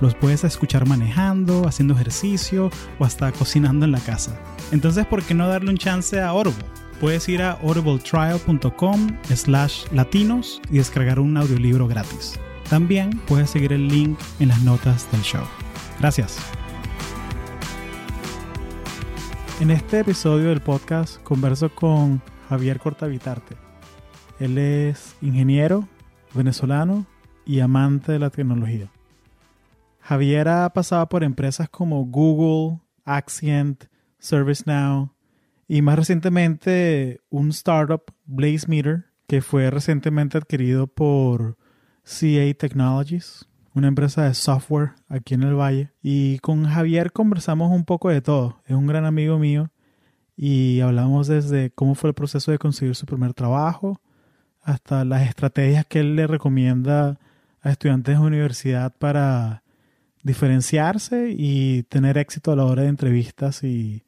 Los puedes escuchar manejando, haciendo ejercicio o hasta cocinando en la casa. Entonces, ¿por qué no darle un chance a Audible? Puedes ir a audibletrial.com slash latinos y descargar un audiolibro gratis. También puedes seguir el link en las notas del show. Gracias. En este episodio del podcast converso con Javier Cortavitarte. Él es ingeniero venezolano y amante de la tecnología. Javier ha pasado por empresas como Google, Accent, ServiceNow y más recientemente un startup, BlazeMeter, que fue recientemente adquirido por CA Technologies, una empresa de software aquí en el Valle. Y con Javier conversamos un poco de todo. Es un gran amigo mío y hablamos desde cómo fue el proceso de conseguir su primer trabajo hasta las estrategias que él le recomienda a estudiantes de universidad para diferenciarse y tener éxito a la hora de entrevistas y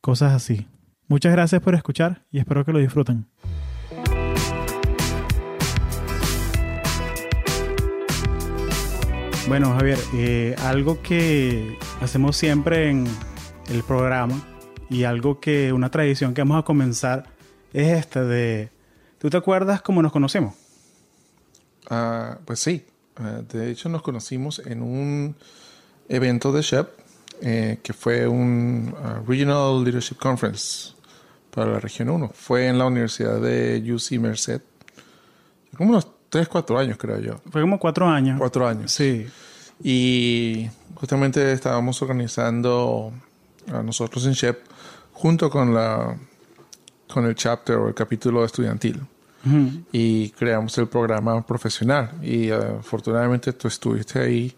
cosas así. Muchas gracias por escuchar y espero que lo disfruten. Bueno, Javier, eh, algo que hacemos siempre en el programa y algo que una tradición que vamos a comenzar es esta de, ¿tú te acuerdas cómo nos conocimos? Ah, pues sí, de hecho nos conocimos en un evento de SHEP eh, que fue un ah, Regional Leadership Conference para la región 1. Fue en la Universidad de UC Merced. Como unos 3, 4 años creo yo. Fue como 4 años. 4 años. Sí. Y justamente estábamos organizando a nosotros en SHEP junto con la con el chapter o el capítulo estudiantil y creamos el programa profesional. Y uh, afortunadamente tú estuviste ahí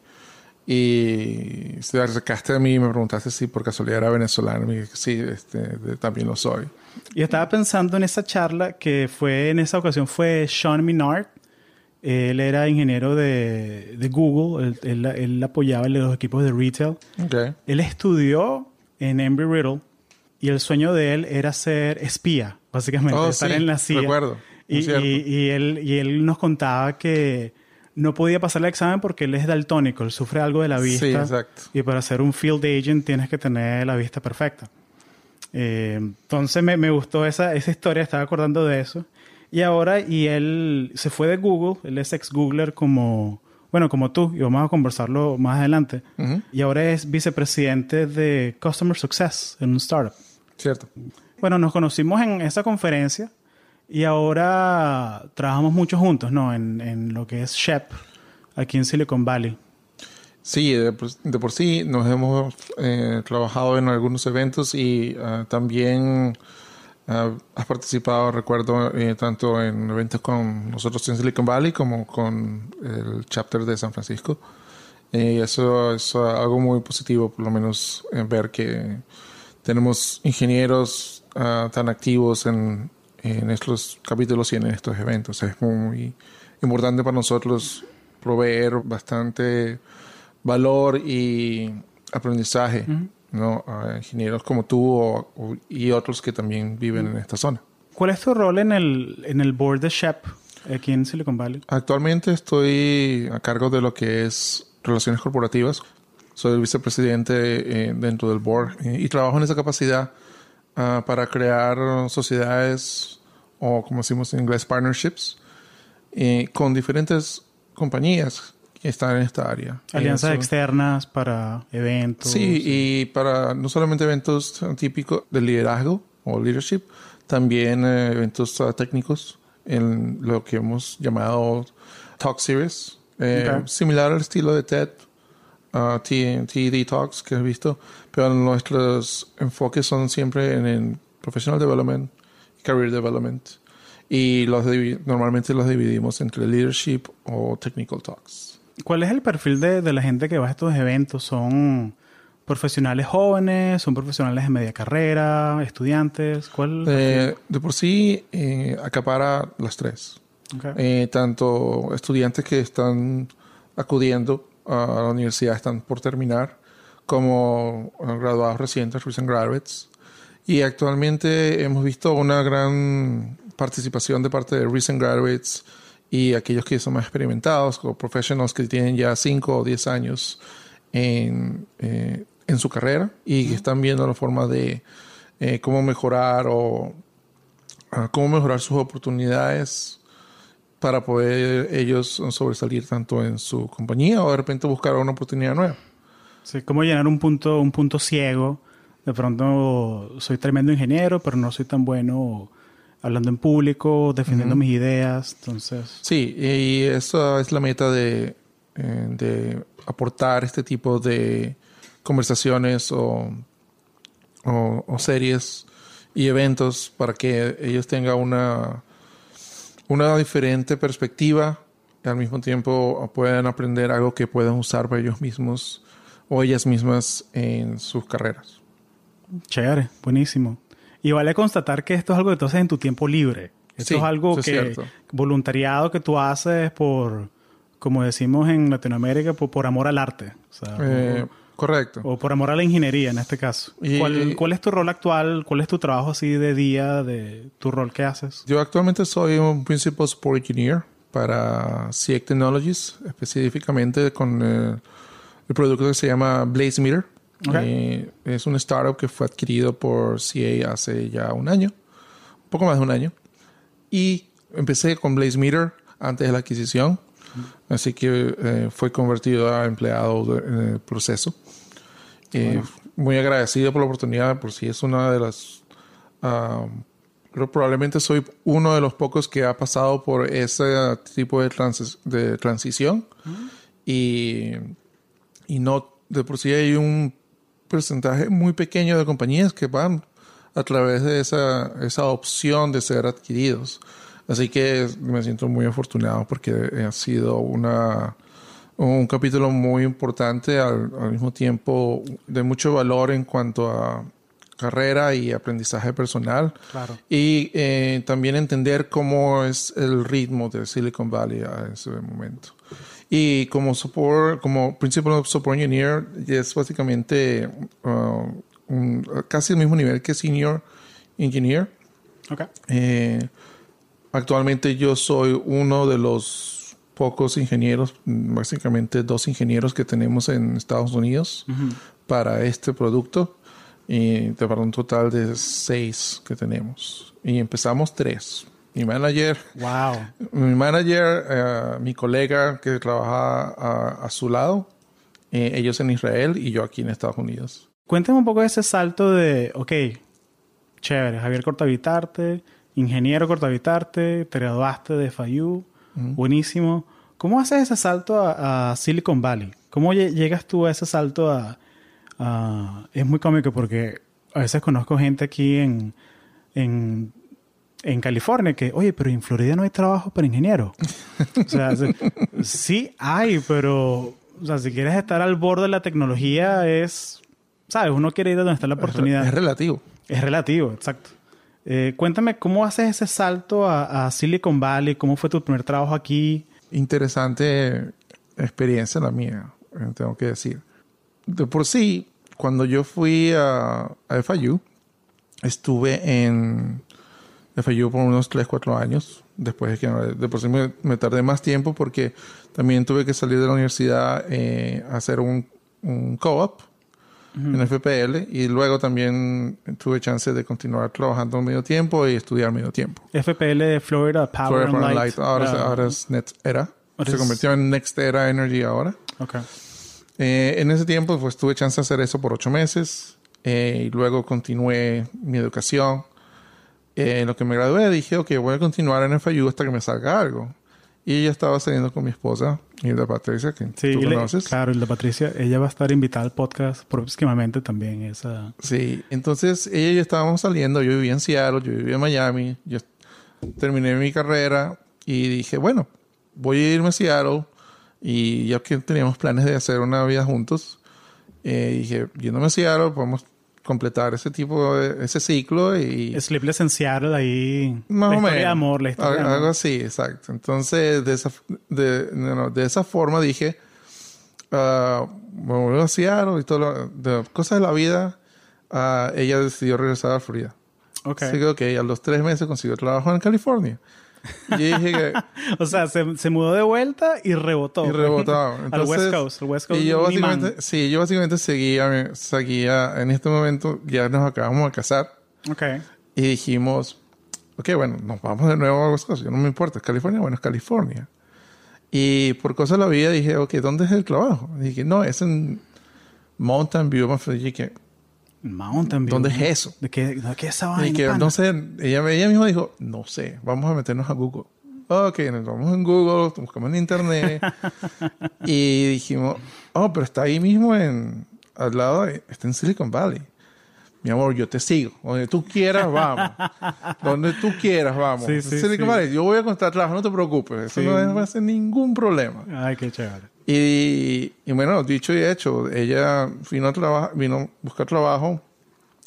y te acercaste a mí y me preguntaste si por casualidad era venezolano. Y dije, sí, este, también lo soy. Y estaba pensando en esa charla que fue, en esa ocasión fue Sean Minard. Él era ingeniero de, de Google, él, él, apoyaba los equipos de retail. Okay. Él estudió en Embry Riddle y el sueño de él era ser espía, básicamente, oh, estar sí, en la CIA. Recuerdo. Y, y, y, él, y él nos contaba que no podía pasar el examen porque él es daltónico, él sufre algo de la vista. Sí, exacto. Y para ser un field agent tienes que tener la vista perfecta. Eh, entonces me, me, gustó esa, esa historia, estaba acordando de eso. Y ahora, y él se fue de Google, él es ex-Googler como, bueno, como tú, y vamos a conversarlo más adelante. Uh -huh. Y ahora es vicepresidente de Customer Success en un startup. Cierto. Bueno, nos conocimos en esa conferencia y ahora trabajamos mucho juntos, ¿no? En, en lo que es SHEP, aquí en Silicon Valley. Sí, de por, de por sí nos hemos eh, trabajado en algunos eventos y uh, también uh, has participado, recuerdo, eh, tanto en eventos con nosotros en Silicon Valley como con el chapter de San Francisco. Y eso es algo muy positivo, por lo menos ver que tenemos ingenieros tan activos en, en estos capítulos y en estos eventos. Es muy importante para nosotros proveer bastante valor y aprendizaje uh -huh. ¿no? a ingenieros como tú o, o, y otros que también viven uh -huh. en esta zona. ¿Cuál es tu rol en el, en el board de SHEP aquí en Silicon Valley? Actualmente estoy a cargo de lo que es relaciones corporativas. Soy el vicepresidente eh, dentro del board eh, y trabajo en esa capacidad uh, para crear sociedades o como decimos en inglés partnerships eh, con diferentes compañías que están en esta área. Alianzas Eso. externas para eventos. Sí, y para no solamente eventos típicos de liderazgo o leadership, también eh, eventos uh, técnicos en lo que hemos llamado Talk Series, eh, okay. similar al estilo de TED, uh, TED Talks que he visto, pero nuestros enfoques son siempre en el professional development, career development y los normalmente los dividimos entre leadership o technical talks. ¿Cuál es el perfil de, de, la gente que va a estos eventos? ¿Son profesionales jóvenes, son profesionales de media carrera, estudiantes, ¿cuál? Eh, de por sí, eh, acapara las tres. Ok. Eh, tanto estudiantes que están acudiendo a la universidad, están por terminar, como eh, graduados recientes, recent graduates. Y actualmente hemos visto una gran participación de parte de recent graduates y aquellos que son más experimentados, como professionals que tienen ya 5 o 10 años en, eh, en su carrera y que están viendo la forma de eh, cómo mejorar o ah, cómo mejorar sus oportunidades para poder ellos sobresalir tanto en su compañía o de repente buscar una oportunidad nueva. Sí, cómo llenar un punto, un punto ciego. De pronto soy tremendo ingeniero, pero no soy tan bueno hablando en público, defendiendo mis ideas. Entonces, Sí, y esa es la meta de, eh, de aportar este tipo de conversaciones o, o- o series y eventos para que ellos tengan una, una diferente perspectiva y al mismo tiempo puedan aprender algo que puedan usar para ellos mismos o ellas mismas en sus carreras. Chévere, buenísimo. Y vale constatar que esto es algo que tú haces en tu tiempo libre. Esto Sí, es algo es que voluntariado que tú haces por, como decimos en Latinoamérica, por, por amor al arte. O, sea, Eh, correcto. o, o por amor a la ingeniería en este caso. Y- ¿Cuál, cuál es tu rol actual? ¿Cuál es tu trabajo así de día, de tu rol que haces? Yo actualmente soy un Principal Support Engineer para CIEC Technologies, específicamente con eh, el producto que se llama Blaze Meter. Ok. Eh, es un startup que fue adquirido por CA hace ya un año, un poco más de un año. Y empecé con Blaze Meter antes de la adquisición, así que eh, fue convertido a empleado en el proceso. Eh, Muy agradecido por la oportunidad, por si es una de las pero probablemente soy uno de los pocos que ha pasado por ese tipo de, transi- de transición y, y no de por sí hay un porcentaje muy pequeño de compañías que van a través de esa, esa opción de ser adquiridos. Así que me siento muy afortunado porque ha sido una, un capítulo muy importante al, al mismo tiempo de mucho valor en cuanto a carrera y aprendizaje personal. Claro. Y eh, también entender cómo es el ritmo de Silicon Valley a ese momento. Y como support, como Principal Support Engineer, es básicamente uh, un- casi el mismo nivel que Senior Engineer. Ok. Eh, actualmente yo soy uno de los pocos ingenieros, básicamente dos ingenieros que tenemos en Estados Unidos para este producto. Y para un total de seis que tenemos. Y empezamos tres. Mi manager, Wow. mi manager, eh, mi colega que trabaja a, a su lado, eh, ellos en Israel y yo aquí en Estados Unidos. Cuéntame un poco de ese salto de, ok, chévere, Javier Cortavitarte, ingeniero Cortavitarte, te graduaste de FIU, buenísimo. ¿Cómo haces ese salto a, a Silicon Valley? ¿Cómo lle- llegas tú a ese salto a, a- Es muy cómico porque a veces conozco gente aquí en, en, en California que, oye, pero en Florida no hay trabajo para ingeniero. o sea, sí- hay, pero o sea, si quieres estar al borde de la tecnología es, ¿sabes? Uno quiere ir a donde está la oportunidad. Es relativo. Es relativo, exacto. Eh, cuéntame, ¿cómo haces ese salto a, a Silicon Valley? ¿Cómo fue tu primer trabajo aquí? interesante experiencia la mía, eh, tengo que decir. De por sí, cuando yo fui a, a FIU, estuve en FIU por unos 3, 4 años. Después de que de por sí me, me tardé más tiempo porque también tuve que salir de la universidad eh, a hacer un, un co-op en FPL y luego también tuve chance de continuar trabajando medio tiempo y estudiar medio tiempo. FPL Florida Power Florida and Power and Light. Light, Ahora, es- Ah, ahora es Net Era. Se es- convirtió en Next Era Energy ahora. ok. Eh, en ese tiempo, pues tuve chance de hacer eso por ocho meses. eh, y luego continué mi educación. Eh, en lo que me gradué, dije, ok, voy a continuar en FIU hasta que me salga algo. Y ella estaba saliendo con mi esposa, Hilda Patricia, que Sí, tú le- conoces. claro, y la Patricia, ella va a estar invitada al podcast próximamente también. Esa... Sí, entonces ella y yo estábamos saliendo, yo vivía en Seattle, yo vivía en Miami, yo terminé mi carrera y dije, bueno, voy a irme a Seattle y ya que teníamos planes de hacer una vida juntos, Eh, dije, yéndome a Seattle, podemos completar ese tipo de, ese ciclo y... Sleepless en Seattle ahí... Más la o menos. de amor, la historia de Algo, amor. así, exacto. Entonces, de esa, de, no, de esa forma dije, ah, me a Seattle y todo lo, de cosas de la vida, ah, ella decidió regresar a Florida. Ok. Así que, ok, a los tres meses consiguió trabajo en California. Y dije que... O sea, se, se mudó de vuelta y rebotó. y al West Coast. El West Coast. Y yo básicamente, sí, yo básicamente seguía, seguía, en este momento ya nos acabamos de casar Ok. y dijimos, ok, bueno, nos vamos de nuevo a West Coast, yo no me importa, es California, bueno, es California. Y por cosas de la vida dije, ok, ¿dónde es el trabajo? Y dije, no, es en Mountain View, y que, Mountain View. ¿dónde es eso? ¿De qué, de qué esa Y vaina, que pana? no sé, ella, ella misma dijo, no sé, vamos a meternos a Google. Ok, nos vamos en Google, buscamos en internet y dijimos, oh, pero está ahí mismo en, al lado, de- está en Silicon Valley. Mi amor, yo te sigo. Donde tú quieras, vamos. Donde tú quieras, vamos. Sí, sí, sí. Valley, yo voy a encontrar trabajo, no te preocupes. Eso no va a ser ningún problema. Ay, qué chévere. Y, y bueno, dicho y hecho, ella vino a, trabajar, vino a buscar trabajo.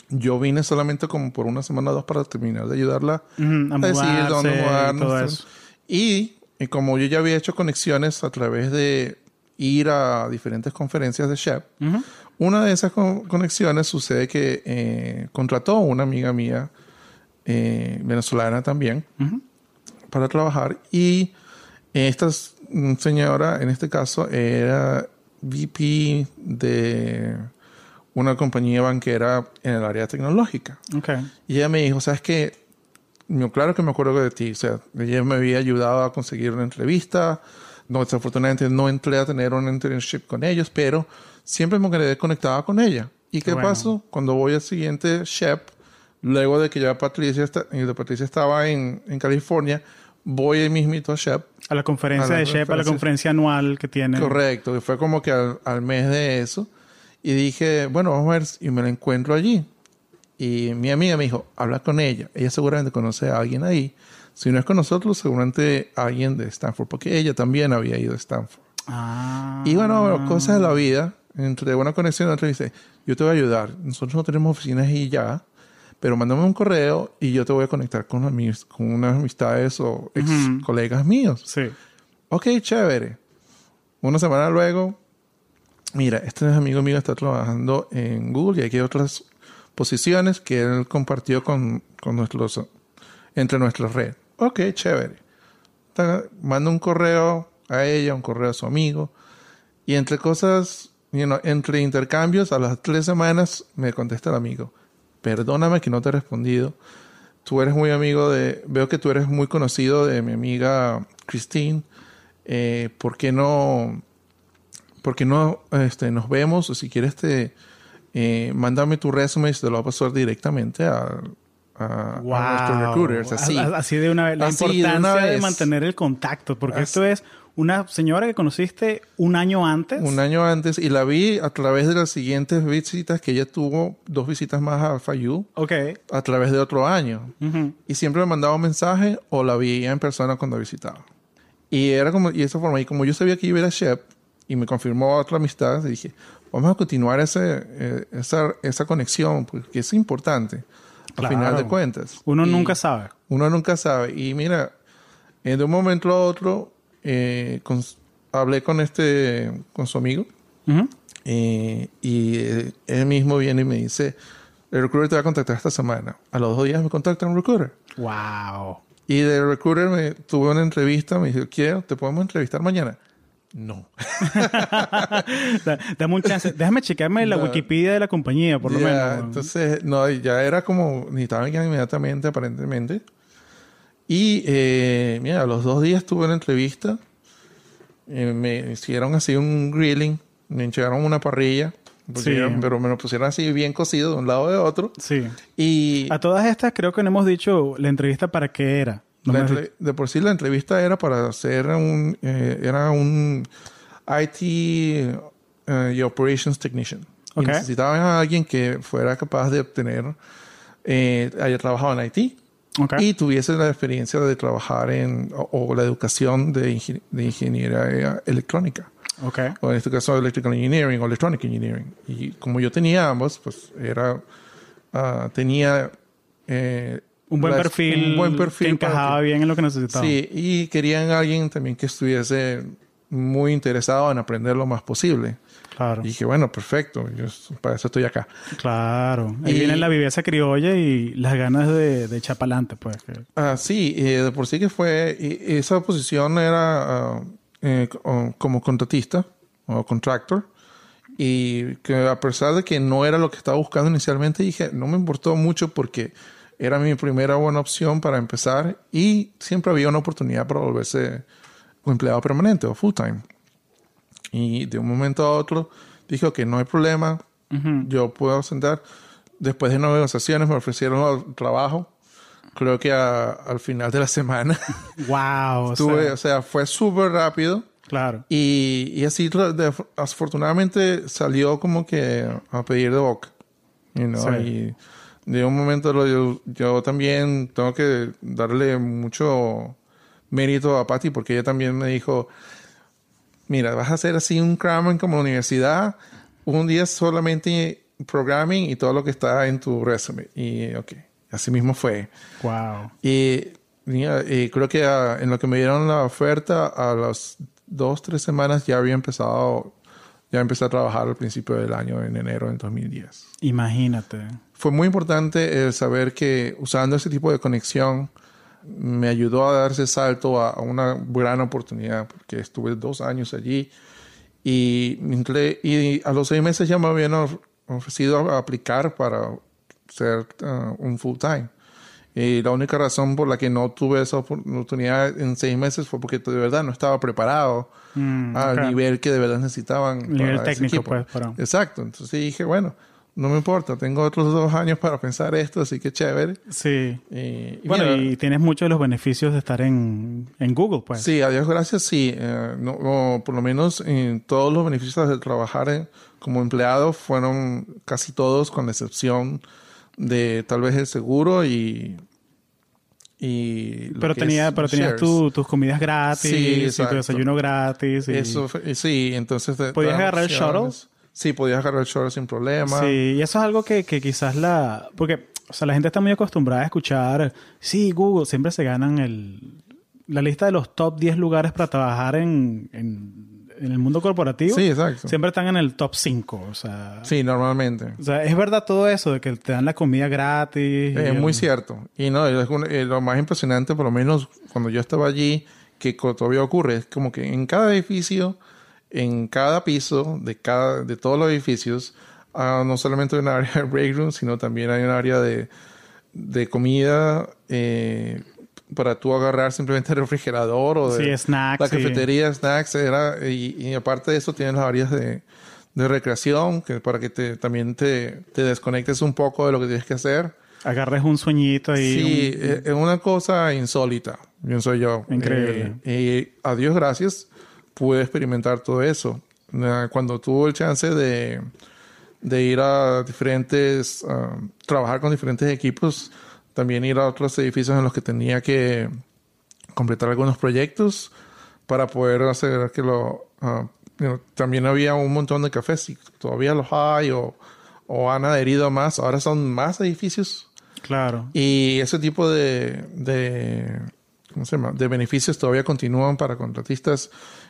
Yo vine solamente como por una semana o dos para terminar de ayudarla Ujú, a a decidir dónde y mudarnos. Y, y como yo ya había hecho conexiones a través de ir a diferentes conferencias de Shep, Ujú. Una de esas con- conexiones sucede que eh, contrató a una amiga mía, eh, venezolana también, para trabajar y esta mm, señora, en este caso, era VP de una compañía banquera en el área tecnológica. Ok. Y ella me dijo, ¿sabes qué? Yo, claro que me acuerdo de ti. O sea, ella me había ayudado a conseguir una entrevista. No, desafortunadamente no entré a tener un internship con ellos, pero siempre me quedé conectada con ella. ¿Y qué Bueno. pasó? Cuando voy al siguiente SHEP, luego de que ya Patricia, está, Patricia estaba en, en California, voy ahí mismito a SHEP. A la conferencia A la de Shep, a la conferencia. anual que tiene. Correcto, y fue como que al, al mes de eso. Y dije, bueno, vamos a ver, y me la encuentro allí. Y mi amiga me dijo, habla con ella. Ella seguramente conoce a alguien ahí. Si no es con nosotros, seguramente alguien de Stanford, porque ella también había ido a Stanford. Ah. Y bueno, cosas de la vida, entre una conexión y otra, dice, yo te voy a ayudar. Nosotros no tenemos oficinas ahí ya, pero mándame un correo y yo te voy a conectar con, amis- con unas amistades o ex colegas míos. Sí. Ok, chévere. Una semana luego, mira, este amigo mío está trabajando en Google y aquí hay otras posiciones que él compartió con, con nuestros, entre nuestra red. Ok, chévere. Manda un correo a ella, un correo a su amigo. Y entre cosas, you know, entre intercambios, a las tres semanas me contesta el amigo. Perdóname que no te he respondido. Tú eres muy amigo de... Veo que tú eres muy conocido de mi amiga Christine. Eh, ¿Por qué no... ¿Por qué no este, nos vemos? O si quieres, te, eh, mándame tu resumen y te lo va a pasar directamente a, a, a Wow. nuestros recruiters. Así. De una vez. La Así de importancia una de vez. mantener el contacto. Porque Así. esto es una señora que conociste un año antes. Un año antes y la vi a través de las siguientes visitas que ella tuvo, dos visitas más a Fayú, Ok. a través de otro año. Ujú. Y siempre me mandaba un mensaje o la veía en persona cuando visitaba. Y era como, y esa forma, y como yo sabía que iba a ir a Shep y me confirmó otra amistad, dije, vamos a continuar ese, eh, esa, esa conexión, porque es importante, al Claro. final de cuentas. Uno Y- nunca sabe. uno nunca sabe. Y mira, eh, de un momento a otro, eh, con- hablé con este, con su amigo, Ujú. eh, y eh, él mismo viene y me dice, el recruiter te va a contactar esta semana. A los dos días me contacta un recruiter. Wow. Y del recruiter me tuve una entrevista, me dijo, quiero, ¿te podemos entrevistar mañana? No. Da- Dame un chance. Déjame checarme la No. Wikipedia de la compañía, por lo menos. Entonces, no, ya era como, necesitaban que inmediatamente, aparentemente. Y, eh, mira, a los dos días tuve una entrevista. Eh, me hicieron así un grilling. Me enchegaron una parrilla. Sí. pero me lo pusieron así bien cocido de un lado de otro. Sí. Y A todas estas creo que no hemos dicho la entrevista para qué era. No entre- de por sí la entrevista era para hacer un, eh, era un IT eh, y Operations Technician. Y necesitaban a alguien que fuera capaz de obtener, eh, haya trabajado en IT Y tuviese la experiencia de trabajar en, o, o la educación de, ingen- de ingeniería electrónica. Ok. o en este caso Electrical Engineering o Electronic Engineering. Y como yo tenía ambos, pues era, ah, tenía... eh, Un buen perfil. Un buen perfil. Que encajaba que- bien en lo que necesitaba. Sí, y querían alguien también que estuviese muy interesado en aprender lo más posible. Claro. Y dije, bueno, perfecto, yo para eso estoy acá. Claro. Ahí Y- viene la viveza criolla y las ganas de, de echar pa'lante, pues. Ah, sí, eh, de por sí que fue, y- esa posición era ah, eh, co- como contratista o contractor. Y que a pesar de que no era lo que estaba buscando inicialmente, dije, no me importó mucho porque era mi primera buena opción para empezar y siempre había una oportunidad para volverse un empleado permanente o full time. Y de un momento a otro dije, ok, no hay problema, yo puedo sentar. Después de negociaciones me ofrecieron trabajo. Creo que a- al final de la semana Wow. o tuve, sea, o sea, fue súper rápido. claro. Y, y así, de- afortunadamente, salió como que a pedir de boca. you know, Sí. Y de un momento yo, yo también tengo que darle mucho mérito a Patty porque ella también me dijo, mira, vas a hacer así un cramming como universidad, un día solamente programming y todo lo que está en tu resume. Y ok, así mismo fue. Wow. Y, mira, y creo que ah, en lo que me dieron la oferta, a las dos, tres semanas ya había empezado, ya empecé a trabajar al principio del año, en enero del 2010. Imagínate. Fue muy importante el saber que usando ese tipo de conexión me ayudó a dar ese salto a, a una gran oportunidad, porque estuve dos años allí y, y a los seis meses ya me habían of- ofrecido a aplicar para ser ah, un full time. Y la única razón por la que no tuve esa oportunidad en seis meses fue porque de verdad no estaba preparado Mm, al nivel que de verdad necesitaban. El nivel para técnico, pues, para- Exacto. Entonces dije, bueno, no me importa, tengo otros dos años para pensar esto, así que chévere. Sí. Y, y Bueno, mira, y tienes muchos de los beneficios de estar en, en Google, pues. Sí, a Dios gracias, sí. Eh, no, no, por lo menos en todos los beneficios de trabajar en- como empleado fueron casi todos, con excepción de tal vez el seguro y. y Pero, tenía, pero tenías tu- tus comidas gratis, Sí, y tu desayuno gratis. y- Eso sí, entonces. ¿Podías agarrar el opciones. Sí, podías agarrar el shuttle sin problema. Sí, y eso es algo que, que quizás la... Porque, o sea, la gente está muy acostumbrada a escuchar, sí, Google, siempre se ganan el, la lista de los top 10 lugares para trabajar en, en, en el mundo corporativo. Sí, exacto. Siempre están en el top 5, o sea... Sí, normalmente. O sea, es verdad todo eso de que te dan la comida gratis. Es el- muy cierto. Y no, es un- eh, lo más impresionante, por lo menos cuando yo estaba allí, que todavía ocurre, es como que en cada edificio, en cada piso de cada de todos los edificios, ah, no solamente hay un área de break room, sino también hay un área de, de comida eh, para tú agarrar simplemente el refrigerador o de Sí, snacks, la sí. cafetería, snacks, era, y, y aparte de eso tienes las áreas de, de recreación, que para que te, también te, te desconectes un poco de lo que tienes que hacer. Agarres un sueñito y... Sí, un- es es una cosa insólita, pienso yo. Increíble. Eh, y a Dios gracias, pude experimentar todo eso. Eh, Cuando tuve el chance de, de ir a diferentes, ah, trabajar con diferentes equipos, también ir a otros edificios en los que tenía que completar algunos proyectos para poder hacer que lo... ah, you know, también había un montón de cafés y todavía los hay o, o han adherido más. Ahora son más edificios Claro. y ese tipo de, de, ¿cómo se llama? de beneficios todavía continúan para contratistas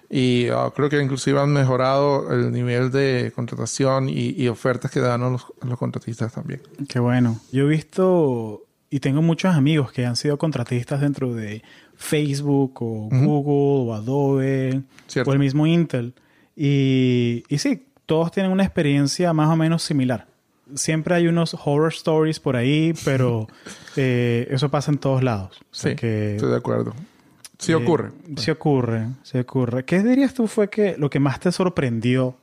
y ah, creo que inclusive han mejorado el nivel de contratación y, y ofertas que dan a los, a los contratistas también. Qué bueno. Yo he visto y tengo muchos amigos que han sido contratistas dentro de Facebook o Google o Adobe Cierto. o el mismo Intel. Y, y sí, todos tienen una experiencia más o menos similar. Siempre hay unos horror stories por ahí, pero eh, eso pasa en todos lados. O sea Sí, que, estoy de acuerdo. Sí eh, ocurre. Sí ocurre, sí ocurre. ¿Qué dirías tú fue que lo que más te sorprendió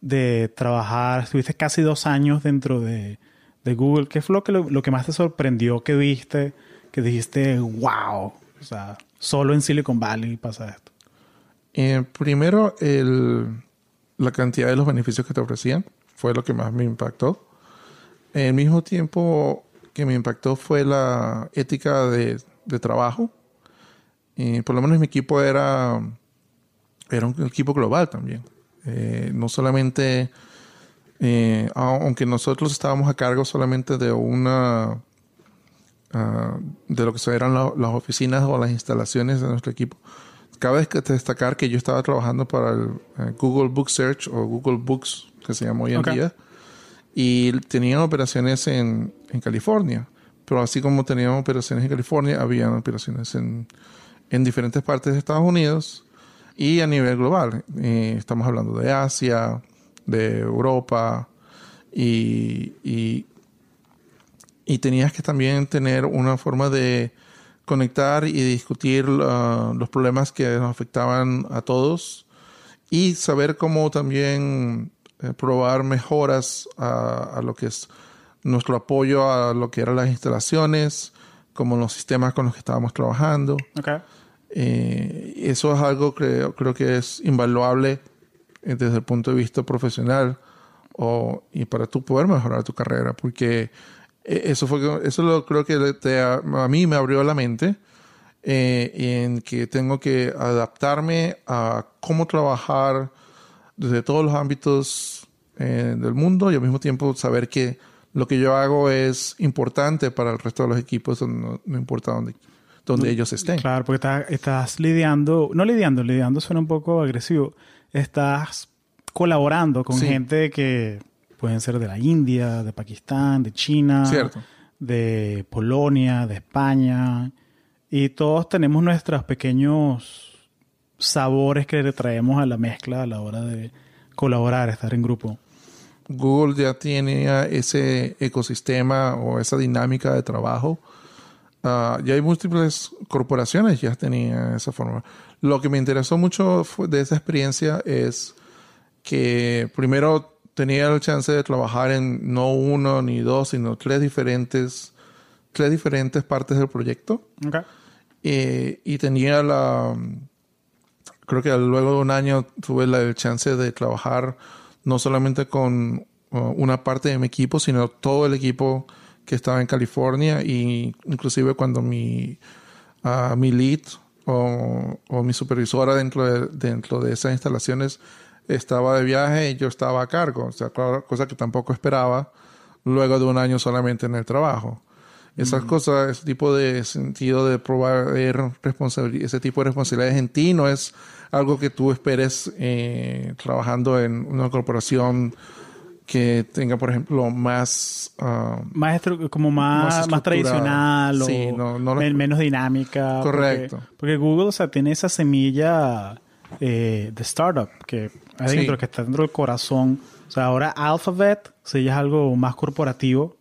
de trabajar? Estuviste casi dos años dentro de, de Google. ¿Qué fue lo que, lo, lo que más te sorprendió que viste? Que dijiste, wow. O sea, solo en Silicon Valley pasa esto. Eh, primero, el, la cantidad de los beneficios que te ofrecían fue lo que más me impactó. Al mismo tiempo que me impactó fue la ética de, de trabajo. Por lo menos mi equipo era, era un equipo global también. Eh, no solamente, eh, aunque nosotros estábamos a cargo solamente de una, ah, de lo que eran las oficinas o las instalaciones de nuestro equipo, cabe destacar que yo estaba trabajando para el eh, Google Book Search o Google Books, que se llama hoy en día, y tenían operaciones en, en California. Pero así como teníamos operaciones en California, habían operaciones en, en diferentes partes de Estados Unidos y a nivel global. Estamos hablando de Asia, de Europa y, y, tenías que también tener una forma de conectar y discutir uh, los problemas que nos afectaban a todos y saber cómo también eh, probar mejoras a, a, lo que es nuestro apoyo a lo que eran las instalaciones, como los sistemas con los que estábamos trabajando. Okay. Eh, eso es algo que creo que es invaluable eh, desde el punto de vista profesional o, y para tú poder mejorar tu carrera, porque eh, eso fue eso lo creo que a mí me abrió la mente en que tengo que adaptarme a cómo trabajar desde todos los ámbitos del mundo y al mismo tiempo saber que lo que yo hago es importante para el resto de los equipos, no importa dónde, donde ellos estén. Claro, porque estás, lidiando, no lidiando, lidiando suena un poco agresivo, estás colaborando con gente que pueden ser de la India, de Pakistán, de China, de Polonia, de España, y todos tenemos nuestros pequeños sabores que le traemos a la mezcla a la hora de colaborar, estar en grupo. Google ya tiene ese ecosistema o esa dinámica de trabajo Ah, ya hay múltiples corporaciones ya tenían esa forma. Lo que me interesó mucho de esa experiencia es que primero tenía la chance de trabajar en no uno ni dos, sino tres diferentes, tres diferentes partes del proyecto. Eh, y tenía la, creo que luego de un año tuve la chance de trabajar no solamente con uh, una parte de mi equipo, sino todo el equipo que estaba en California y inclusive cuando mi, uh, mi lead o, o, mi supervisora dentro de, dentro de esas instalaciones estaba de viaje y yo estaba a cargo, o sea, cosa que tampoco esperaba luego de un año solamente en el trabajo. Esas mm. cosas, ese tipo de sentido de probar ese tipo de responsabilidades en ti no es algo que tú esperes eh, trabajando en una corporación que tenga, por ejemplo, más... Uh, más como más, más, tradicional o menos dinámica. Correcto. Porque, Google, o sea, tiene esa semilla eh, de startup que, adentro, que está dentro del corazón. O sea, ahora Alphabet, sí, ya es algo más corporativo.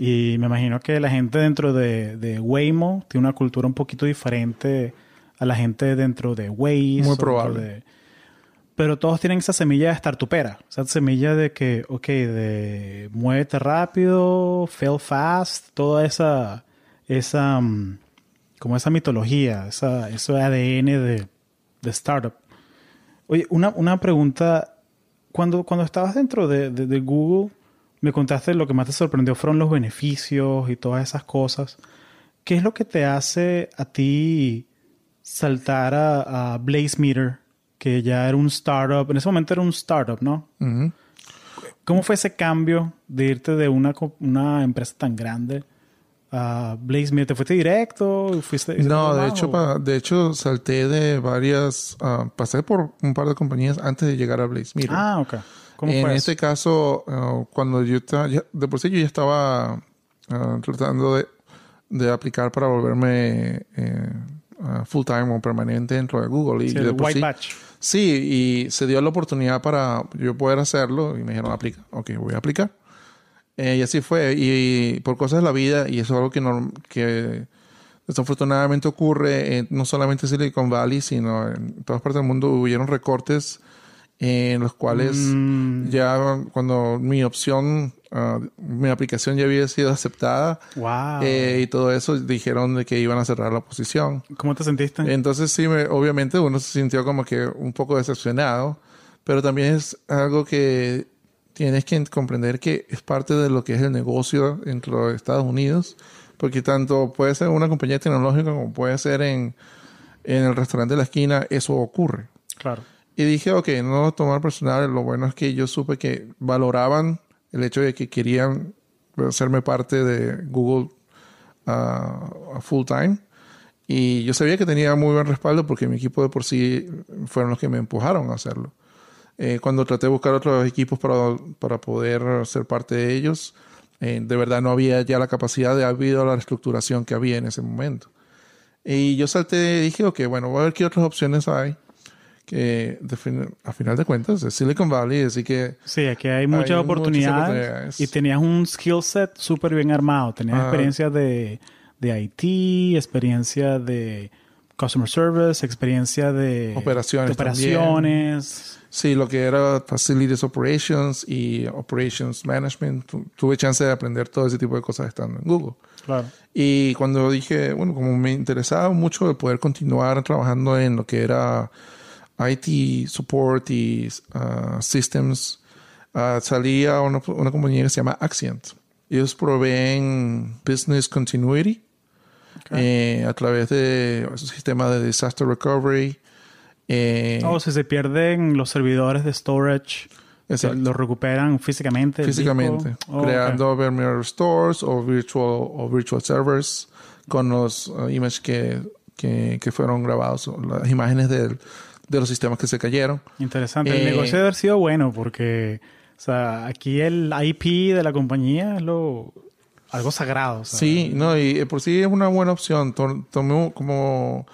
Y me imagino que la gente dentro de, de, Waymo tiene una cultura un poquito diferente a la gente dentro de Waze. Muy probable pero todos tienen esa semilla de startupera. Esa semilla de que, ok, de muévete rápido, fail fast, toda esa, esa, mm, como esa mitología, esa, ese ADN de, de startup. Oye, una, una pregunta. Cuando, cuando estabas dentro de, de, Google, me contaste lo que más te sorprendió fueron los beneficios y todas esas cosas. ¿Qué es lo que te hace a ti saltar a, a Blaze Meter que ya era un startup, en ese momento era un startup, ¿no? ¿Cómo fue ese cambio de irte de una, una empresa tan grande a Blaze ¿Te fuiste directo? Fuiste, no, de hecho, de hecho salté de varias, uh, pasé por un par de compañías antes de llegar a Blaze Ah, ok. ¿Cómo en este caso, uh, cuando yo estaba, de por sí yo ya estaba uh, tratando de, de, aplicar para volverme eh, full time o permanente dentro de Google. Y sí, de white batch. Sí, y se dio la oportunidad para yo poder hacerlo y me dijeron, aplica. Ok, voy a aplicar. Eh, y así fue. Y, por cosas de la vida, y eso es algo que, que desafortunadamente ocurre no solamente en Silicon Valley, sino en todas partes del mundo, hubieron recortes en los cuales mm. ya cuando mi opción, ah, mi aplicación ya había sido aceptada eh, y todo eso, dijeron de que iban a cerrar la posición. ¿Cómo te sentiste? Entonces sí, me, obviamente uno se sintió como que un poco decepcionado, pero también es algo que tienes que comprender que es parte de lo que es el negocio dentro de Estados Unidos, porque tanto puede ser una compañía tecnológica como puede ser en, en el restaurante de la esquina, eso ocurre. Claro. Y dije, ok, no tomar personal. Lo bueno es que yo supe que valoraban el hecho de que querían hacerme parte de Google uh, full time. Y yo sabía que tenía muy buen respaldo porque mi equipo de por sí fueron los que me empujaron a hacerlo. Eh, cuando traté de buscar otros equipos para, para poder ser parte de ellos, eh, de verdad no había ya la capacidad de habido la reestructuración que había en ese momento. Y yo salté y dije, ok, bueno, voy a ver qué otras opciones hay que a final de cuentas es Silicon Valley, así que... Sí, aquí hay muchas, oportunidades, y tenías un skill set súper bien armado, tenías experiencia de, de IT, experiencia de customer service, experiencia de operaciones. De operaciones. Sí, lo que era Facilities Operations y Operations Management. tuve chance de aprender todo ese tipo de cosas estando en Google. Claro. Y cuando dije, bueno, como me interesaba mucho el poder continuar trabajando en lo que era IT support y uh, systems, uh, salía una, una, compañía que se llama Accent. Ellos proveen business continuity eh, a través de su sistema de disaster recovery. Eh, o oh, si se pierden los servidores de storage, los recuperan físicamente. Físicamente, oh, creando okay. stores o virtual, o virtual servers con los uh, images que, que, que fueron grabados, las imágenes del de los sistemas que se cayeron. Interesante. el eh, negocio debe haber sido bueno porque, o sea, aquí el IP de la compañía es lo algo sagrado. Sí, no, y por sí es una buena opción. Tomé como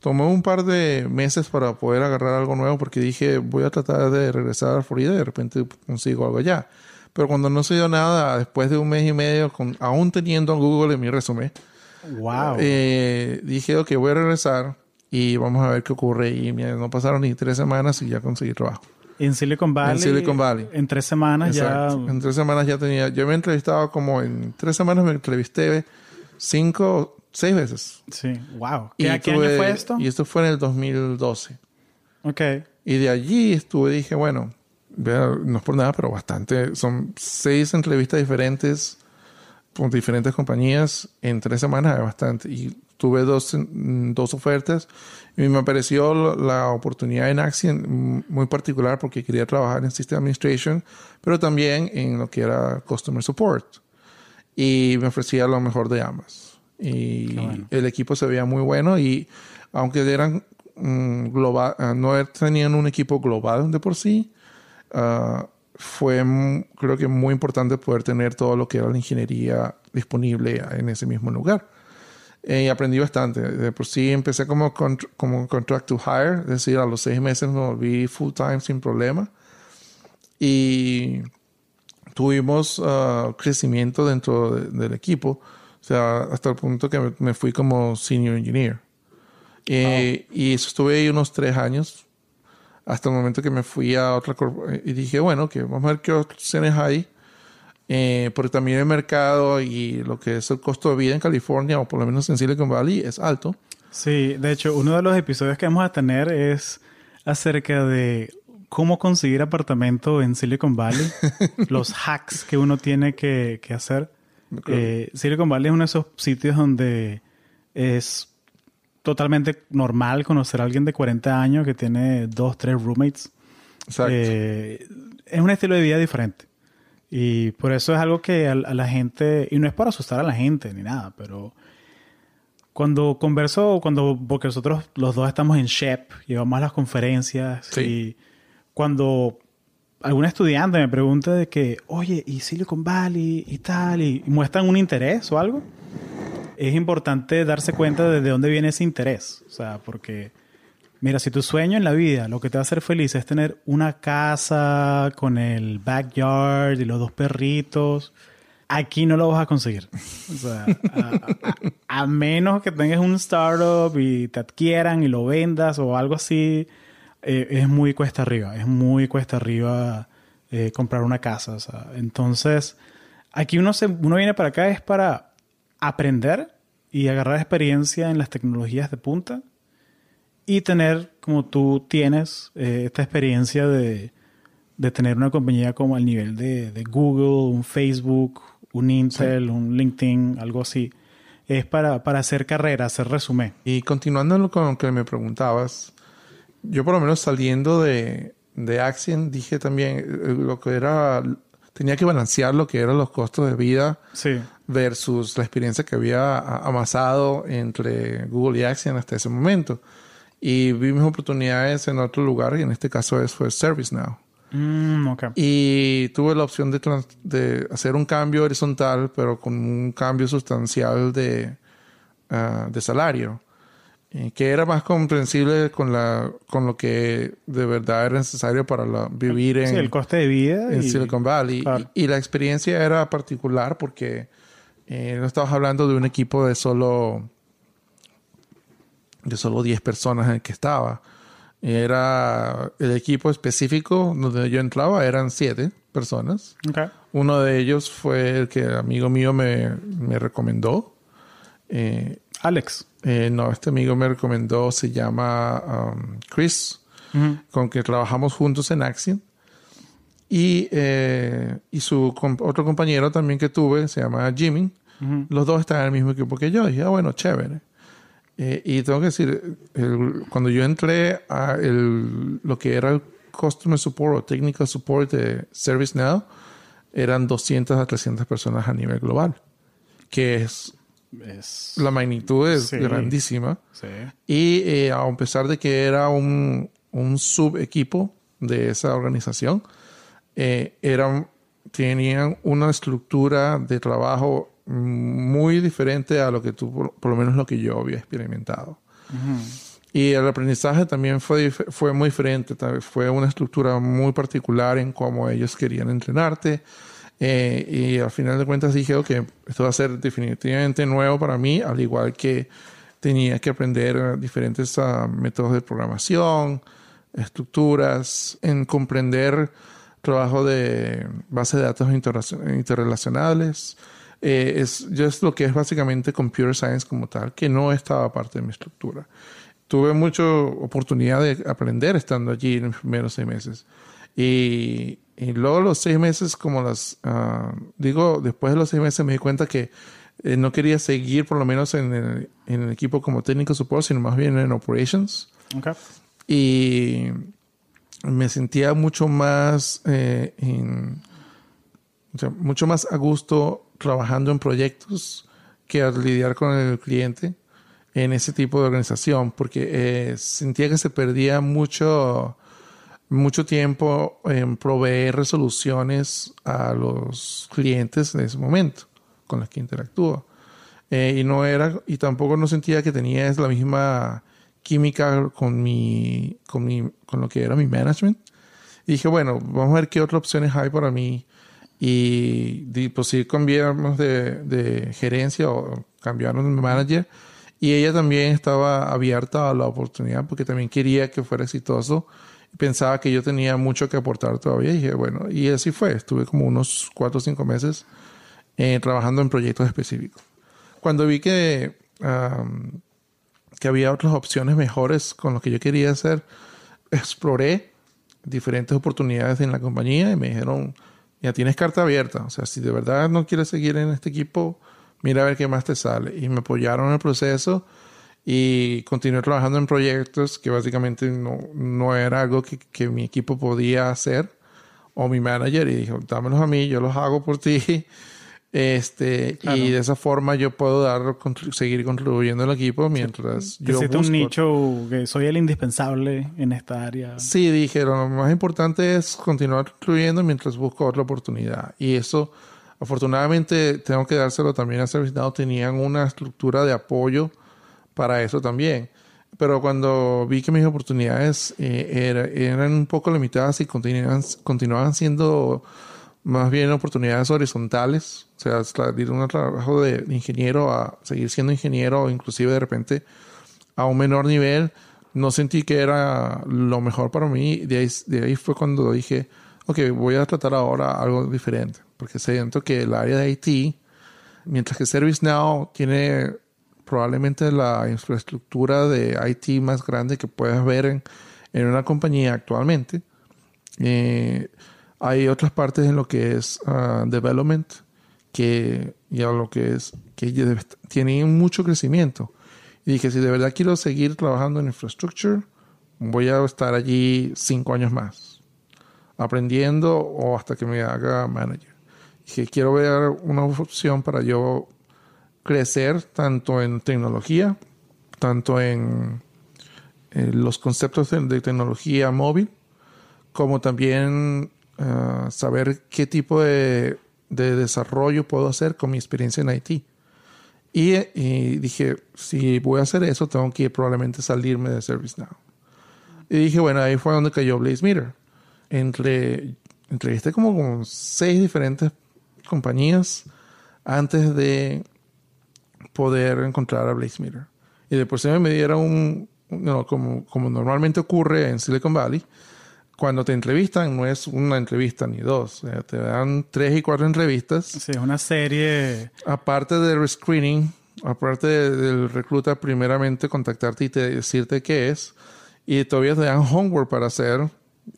tomé un par de meses para poder agarrar algo nuevo porque dije voy a tratar de regresar a Florida y de repente consigo algo allá. Pero cuando no se dio nada, después de un mes y medio, con, aún teniendo Google en mi resumen, wow. Eh, dije, ok, voy a regresar y vamos a ver qué ocurre. Y no pasaron ni tres semanas y ya conseguí trabajo. En Silicon Valley. En Silicon Valley. En tres semanas ya. En tres semanas ya tenía. Yo me he entrevistado como en tres semanas me entrevisté cinco, seis veces. Sí, wow. ¿Qué, ¿qué año fue esto? Y esto fue en el 2012. Ok. Y de allí estuve, dije, bueno, no es por nada, pero bastante. Son seis entrevistas diferentes con diferentes compañías en tres semanas, es bastante. Y tuve dos, mm, dos ofertas y me pareció la oportunidad en Axiom muy particular porque quería trabajar en System Administration, pero también en lo que era Customer Support. Y me ofrecía lo mejor de ambas. Y el equipo se veía muy bueno y aunque eran mm, global, ah, no tenían un equipo global de por sí, ah, fue creo que muy importante poder tener todo lo que era la ingeniería disponible en ese mismo lugar. Eh, y aprendí bastante. De por sí empecé como, como contract to hire, es decir, a los seis meses me volví full time sin problema. Y tuvimos uh, crecimiento dentro del equipo, o sea, hasta el punto que me, fui como senior engineer. Eh, y eso estuve ahí unos tres años, hasta el momento que me fui a otra y dije, bueno, que vamos a ver qué opciones hay eh, porque también el mercado y lo que es el costo de vida en California, o por lo menos en Silicon Valley, es alto. Sí, de hecho, uno de los episodios que vamos a tener es acerca de cómo conseguir apartamento en Silicon Valley, los hacks que uno tiene que, hacer. Eh, Silicon Valley es uno de esos sitios donde es totalmente normal conocer a alguien de 40 años que tiene dos, tres roommates. Exacto. Eh, es un estilo de vida diferente. Y por eso es algo que a, la gente, y no es para asustar a la gente ni nada, pero cuando converso, cuando, porque nosotros los dos estamos en SHEP, llevamos las conferencias y cuando algún estudiante me pregunta de que, oye, ¿y Silicon Valley y tal? Y, y muestran un interés o algo, es importante darse cuenta de, de dónde viene ese interés. O sea, porque Mira, si tu sueño en la vida, lo que te va a hacer feliz es tener una casa con el backyard y los dos perritos, aquí no lo vas a conseguir. A, menos que tengas un startup y te adquieran y lo vendas o algo así, eh, es muy cuesta arriba. Es muy cuesta arriba eh, comprar una casa. entonces, aquí uno, se, uno viene para acá es para aprender y agarrar experiencia en las tecnologías de punta y tener, como tú tienes, eh, esta experiencia de, tener una compañía como al nivel de, Google, un Facebook, un Intel, un LinkedIn, algo así, es para, hacer carrera, hacer resumen. Y continuando con lo que me preguntabas, yo por lo menos saliendo de, de Axiom dije también eh, lo que era, tenía que balancear lo que eran los costos de vida Sí. versus la experiencia que había amasado entre Google y Axiom hasta ese momento. Y vi mis oportunidades en otro lugar y en este caso es fue ServiceNow. Mm, ok. Y tuve la opción de, trans- de hacer un cambio horizontal, pero con un cambio sustancial de, ah, de salario, eh, que era más comprensible con, la, con lo que de verdad era necesario para la- vivir en, Sí, el coste de vida. en y- Silicon Valley. claro. Y, y la experiencia era particular porque eh, no estabas hablando de un equipo de solo de solo 10 personas en el que estaba. Era el equipo específico donde yo entraba, eran 7 personas. Uno de ellos fue el que amigo mío me, me recomendó. Eh, Alex. eh, no, este amigo me recomendó, se llama um, Chris con que trabajamos juntos en Axiom. Y, eh, y su otro compañero también que tuve, se llama Jimmy. Los dos están en el mismo equipo que yo. Y dije, ah, bueno, chévere. Eh, y tengo que decir, el- cuando yo entré a el- lo que era el Customer Support o Technical Support de ServiceNow, eran 200 a 300 personas a nivel global. Que es, Es... la magnitud es Sí. grandísima. Sí. Y eh, a pesar de que era un, un subequipo de esa organización, eh, eran, tenían una estructura de trabajo muy diferente a lo que tú, por, por lo menos lo que yo había experimentado. Y el aprendizaje también fue, fue muy diferente, fue una estructura muy particular en cómo ellos querían entrenarte. Eh, y al final de cuentas dije, ok, esto va a ser definitivamente nuevo para mí, al igual que tenía que aprender diferentes ah, métodos de programación, estructuras, en comprender trabajo de base de datos interrelacion- interrelacionales. Eh, es, yo es lo que es básicamente computer science como tal, que no estaba parte de mi estructura. Tuve mucha oportunidad de aprender estando allí en los primeros seis meses. Y, y luego los seis meses, como las, ah, digo, después de los seis meses me di cuenta que eh, no quería seguir por lo menos en el, en el equipo como técnico support, sino más bien en operations Ok. y me sentía mucho más eh, en- o sea, mucho más a gusto trabajando en proyectos que al lidiar con el cliente en ese tipo de organización porque eh, sentía que se perdía mucho mucho tiempo en proveer resoluciones a los clientes en ese momento con los que interactúo Eh, y no era y tampoco no sentía que tenía la misma química con mi, con mi, con lo que era mi management. Y dije, bueno, vamos a ver qué otras opciones hay para mí. Y pues sí cambiamos de, de gerencia o cambiaron de manager. Y ella también estaba abierta a la oportunidad porque también quería que fuera exitoso. Pensaba que yo tenía mucho que aportar todavía. Y dije, bueno, y así fue. Estuve como unos cuatro o cinco meses eh, trabajando en proyectos específicos. Cuando vi que am, que había otras opciones mejores con lo que yo quería hacer, exploré diferentes oportunidades en la compañía y me dijeron, ya tienes carta abierta, o sea, si de verdad no quieres seguir en este equipo, mira a ver qué más te sale. Y me apoyaron en el proceso y continué trabajando en proyectos que básicamente no, no era algo que, que mi equipo podía hacer o mi manager y dijo, dámelos a mí, yo los hago por ti. Este, Claro. y de esa forma yo puedo dar, seguir contribuyendo al equipo mientras Te yo hiciste un busco. nicho que soy el indispensable en esta área. Sí, dije, lo más importante es continuar construyendo mientras busco otra oportunidad. Y eso, afortunadamente, tengo que dárselo también a ServiceNow. Tenían una estructura de apoyo para eso también. Pero cuando vi que mis oportunidades eh, era- eran un poco limitadas y continuaban, continuaban siendo más bien oportunidades horizontales, o sea, de un trabajo de ingeniero a seguir siendo ingeniero inclusive de repente a un menor nivel, no sentí que era lo mejor para mí. De ahí, de ahí fue cuando dije, ok, voy a tratar ahora algo diferente, porque siento que el área de IT, mientras que ServiceNow tiene probablemente la infraestructura de IT más grande que puedas ver en, en una compañía actualmente, eh, hay otras partes en lo que es ah, development que ya lo que es que tienen mucho crecimiento y dije si de verdad quiero seguir trabajando en infrastructure voy a estar allí cinco años más, aprendiendo o hasta que me haga manager. Dije, quiero ver una opción para yo crecer tanto en tecnología, tanto en, los conceptos de, tecnología móvil, como también ah, saber qué tipo de, desarrollo puedo hacer con mi experiencia en IT. Y, y, dije, si voy a hacer eso, tengo que probablemente salirme de ServiceNow. Y dije, bueno, ahí fue donde cayó Blaze Meter. Entre, entrevisté como con seis diferentes compañías antes de poder encontrar a Blaze Meter. Y después se me dieron un, no, como, como normalmente ocurre en Silicon Valley, cuando te entrevistan no es una entrevista ni dos, te dan tres y cuatro entrevistas. Sí, es una serie. Aparte del screening, aparte del recluta primeramente contactarte y te, decirte qué es, y todavía te dan homework para hacer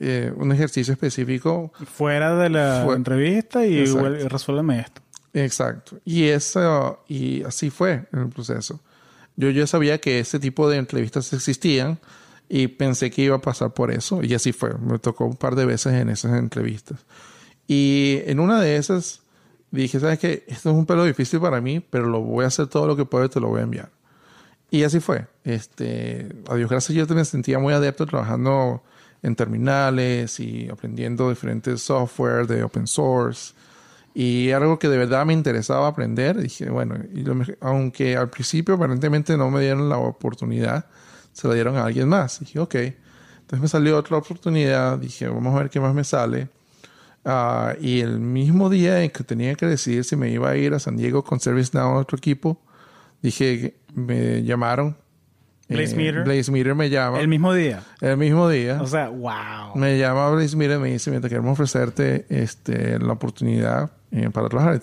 eh, un ejercicio específico. Fuera de la entrevista y resuélveme esto. Exacto. Y, eso, y así fue el proceso. Yo ya sabía que ese tipo de entrevistas existían y pensé que iba a pasar por eso y así fue. Me tocó un par de veces en esas entrevistas. Y en una de esas dije, ¿sabes qué? Esto es un pelo difícil para mí, pero lo voy a hacer todo lo que puedo y te lo voy a enviar. Y así fue. Este, a Dios gracias, yo me sentía muy adepto trabajando en terminales y aprendiendo diferentes software de open source. Y algo que de verdad me interesaba aprender. Dije, bueno, y aunque al principio aparentemente no me dieron la oportunidad, se la dieron a alguien más. Dije, ok. Entonces me salió otra oportunidad. Dije, vamos a ver qué más me sale. Ah, y el mismo día en que tenía que decidir si me iba a ir a San Diego con ServiceNow a otro equipo, dije, me llamaron Blaze eh, Meter. Blaze Meter me llama. El mismo día. El mismo día. O sea, wow. Me llama Blaze Meter y me dice, mira, queremos ofrecerte este, la oportunidad eh, para trabajar.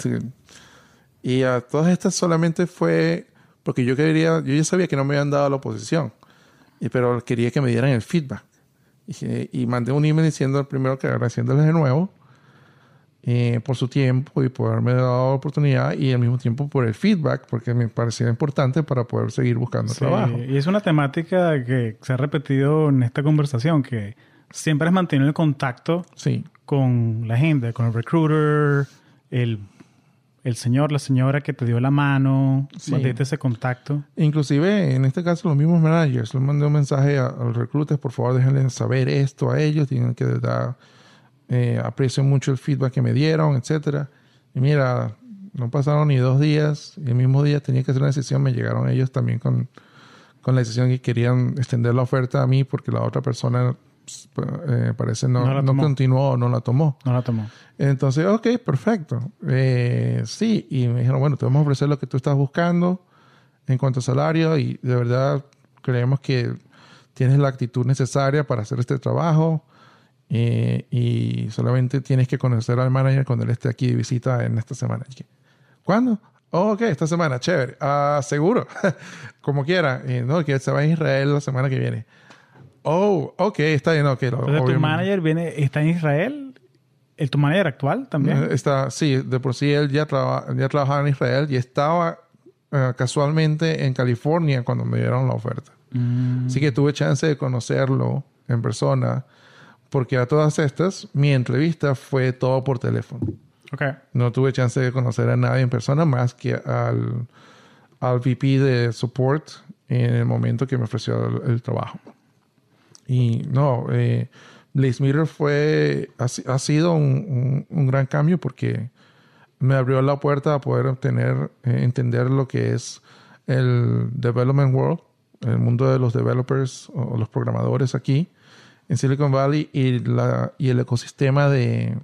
Y a todas estas solamente fue porque yo quería, yo ya sabía que no me habían dado la oposición, y, pero quería que me dieran el feedback. Y, y mandé un email diciendo primero que agradeciéndoles de nuevo eh, por su tiempo y por haberme dado la oportunidad y al mismo tiempo por el feedback, porque me parecía importante para poder seguir buscando trabajo. Y es una temática que se ha repetido en esta conversación, que siempre es mantener el contacto con la gente, con el recruiter, el, el señor, la señora que te dio la mano, sí. ese contacto. Inclusive, en este caso, los mismos managers, les mandé un mensaje a, los recruiters, por favor, déjenle saber esto a ellos, tienen que dar eh, aprecio mucho el feedback que me dieron, etcétera. Y mira, no pasaron ni dos días y el mismo día tenía que hacer una decisión. Me llegaron ellos también con, con la decisión que querían extender la oferta a mí porque la otra persona eh, parece no, no, continuó o no la tomó. No la tomó. Entonces, ok, perfecto. Eh, sí, y me dijeron, bueno, te vamos a ofrecer lo que tú estás buscando en cuanto a salario y de verdad creemos que tienes la actitud necesaria para hacer este trabajo. Eh, y solamente tienes que conocer al manager cuando él esté aquí de visita en esta semana. ¿Cuándo? Oh, ok, esta semana, chévere. Ah, seguro. Como quiera. Eh, no, que se va a Israel la semana que viene. Oh, ok, está bien. Okay, tu manager viene, está en Israel. ¿El tu manager actual también? Eh, está, sí, de por sí él ya, traba, ya trabajaba en Israel y estaba casualmente en California cuando me dieron la oferta. Mm. Así que tuve chance de conocerlo en persona porque a todas estas, mi entrevista fue todo por teléfono. Okay. No tuve chance de conocer a nadie en persona más que al, al VP de support en el momento que me ofreció el, trabajo. Y no, eh, Blaze Mirror fue, ha, sido un, un, gran cambio porque me abrió la puerta a poder eh, entender lo que es el development world, el mundo de los developers o los programadores aquí en Silicon Valley y, la, y el ecosistema de,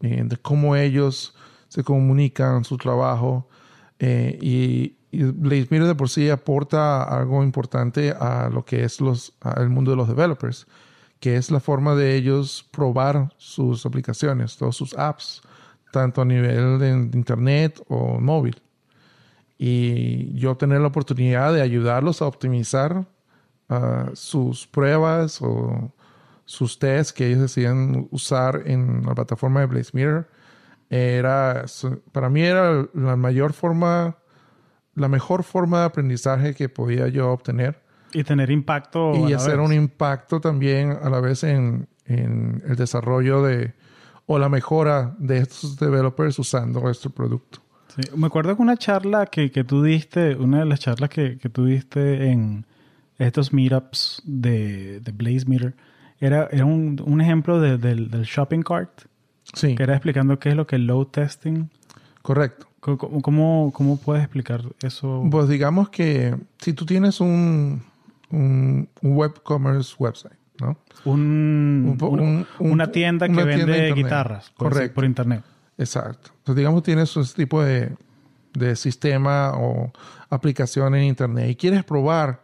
eh, de cómo ellos se comunican, su trabajo. Eh, y, y Blaze de por sí aporta algo importante a lo que es el mundo de los developers, que es la forma de ellos probar sus aplicaciones, todos sus apps, tanto a nivel de internet o móvil. Y yo tener la oportunidad de ayudarlos a optimizar sus pruebas o sus tests que ellos decían usar en la plataforma de Blaze Mirror era para mí era la mayor forma la mejor forma de aprendizaje que podía yo obtener Y tener impacto. Y hacer un impacto también a la vez en, en, el desarrollo de o la mejora de estos developers usando nuestro producto. Sí. Me acuerdo que una charla que, que tú diste, una de las charlas que, que tú diste en estos meetups de, de Blaze Meter, era, era un, un ejemplo de, del, del shopping cart. Sí. Que era explicando qué es lo que es load testing. Correcto. ¿Cómo, cómo, cómo puedes explicar eso? Pues digamos que si tú tienes un, un, web commerce website, ¿no? Un, Un- un- un- una tienda que una vende tienda guitarras por, Correcto. por internet. Exacto. Entonces, digamos, tienes ese tipo de, de sistema o aplicación en Internet y quieres probar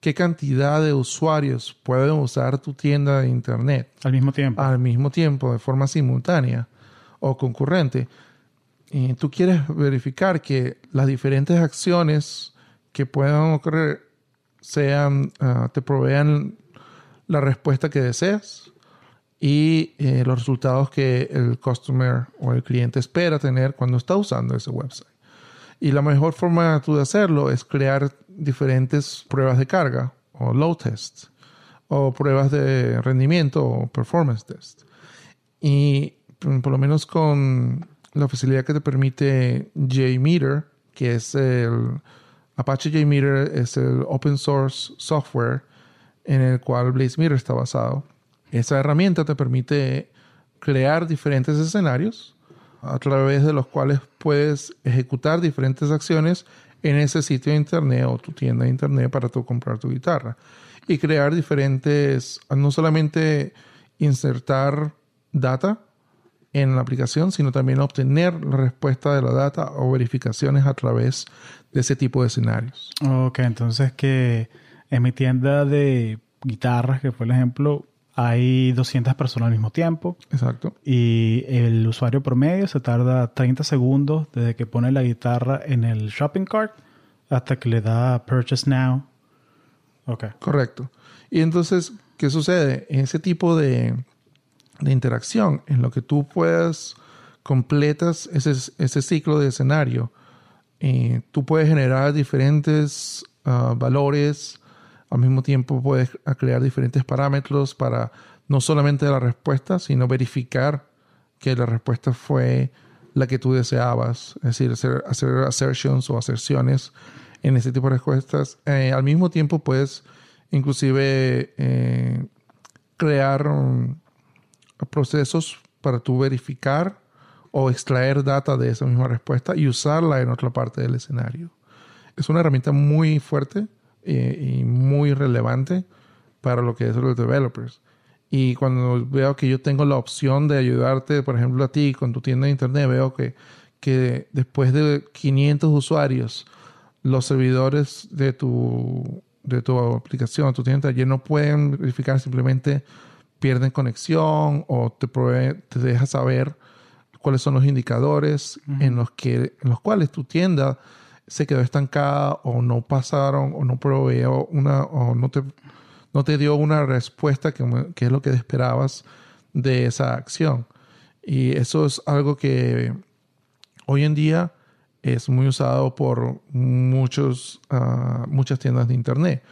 qué cantidad de usuarios pueden usar tu tienda de Internet Al mismo tiempo. al mismo tiempo, de forma simultánea o concurrente. Y tú quieres verificar que las diferentes acciones que puedan ocurrir sean, ah, te provean la respuesta que deseas y eh, los resultados que el customer o el cliente espera tener cuando está usando ese website. Y la mejor forma tú de hacerlo es crear diferentes pruebas de carga o load tests o pruebas de rendimiento o performance test. Y por lo menos con la facilidad que te permite JMeter, que es el Apache JMeter, es el open source software en el cual BlazeMeter está basado. Esa herramienta te permite crear diferentes escenarios a través de los cuales puedes ejecutar diferentes acciones en ese sitio de internet o tu tienda de internet para tú comprar tu guitarra y crear diferentes, no solamente insertar data en la aplicación, sino también obtener la respuesta de la data o verificaciones a través de ese tipo de escenarios. Ok, entonces que en mi tienda de guitarras, que fue el ejemplo, hay 200 personas al mismo tiempo Exacto. y el usuario promedio se tarda 30 segundos desde que pone la guitarra en el shopping cart hasta que le da purchase now. Ok. Correcto. Y entonces, ¿qué sucede? En ese tipo de, de interacción, en lo que tú puedas completas ese, ese ciclo de escenario, eh, tú puedes generar diferentes ah, valores, al mismo tiempo puedes crear diferentes parámetros para no solamente la respuesta, sino verificar que la respuesta fue la que tú deseabas, es decir, hacer, hacer assertions o aserciones en ese tipo de respuestas. Eh, al mismo tiempo puedes inclusive eh, crear procesos para tú verificar o extraer data de esa misma respuesta y usarla en otra parte del escenario. Es una herramienta muy fuerte eh, y muy relevante para lo que es los developers. Y cuando veo que yo tengo la opción de ayudarte, por ejemplo, a ti con tu tienda de internet, veo que, que después de 500 usuarios, los servidores de tu, de tu aplicación, tu tienda ya no pueden verificar, simplemente pierden conexión o te, provee- te deja saber cuáles son los indicadores en, los que, en los cuales tu tienda se quedó estancada o no pasaron o no proveyó una o no te, no te dio una respuesta que, que es lo que esperabas de esa acción. Y eso es algo que hoy en día es muy usado por muchos, ah, muchas tiendas de internet.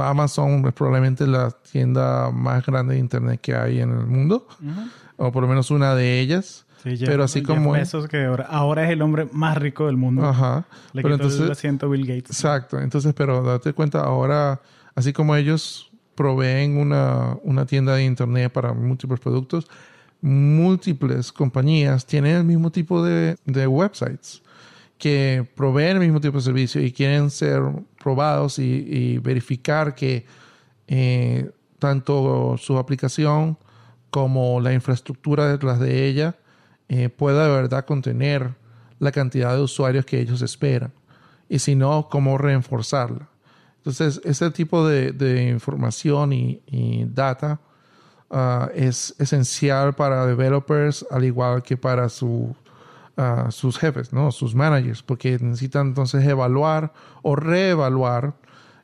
Amazon es probablemente la tienda más grande de internet que hay en el mundo, o por lo menos una de ellas. Sí, Jeff- Pero así como- Bezos, que ahora, ahora es el hombre más rico del mundo. Ajá. Le Pero quitó el entonces, asiento a Bill Gates. exacto. Entonces, pero date cuenta, ahora, así como ellos proveen una, una tienda de internet para múltiples productos, múltiples compañías tienen el mismo tipo de, de websites que proveen el mismo tipo de servicio y quieren ser probados y, verificar que eh, tanto su aplicación como la infraestructura detrás de ella eh, pueda de verdad contener la cantidad de usuarios que ellos esperan. Y si no, cómo reforzarla. Entonces, ese tipo de, información y, y data ah, es esencial para developers, al igual que para su, ah, sus jefes, ¿no? sus managers, porque necesitan entonces evaluar o reevaluar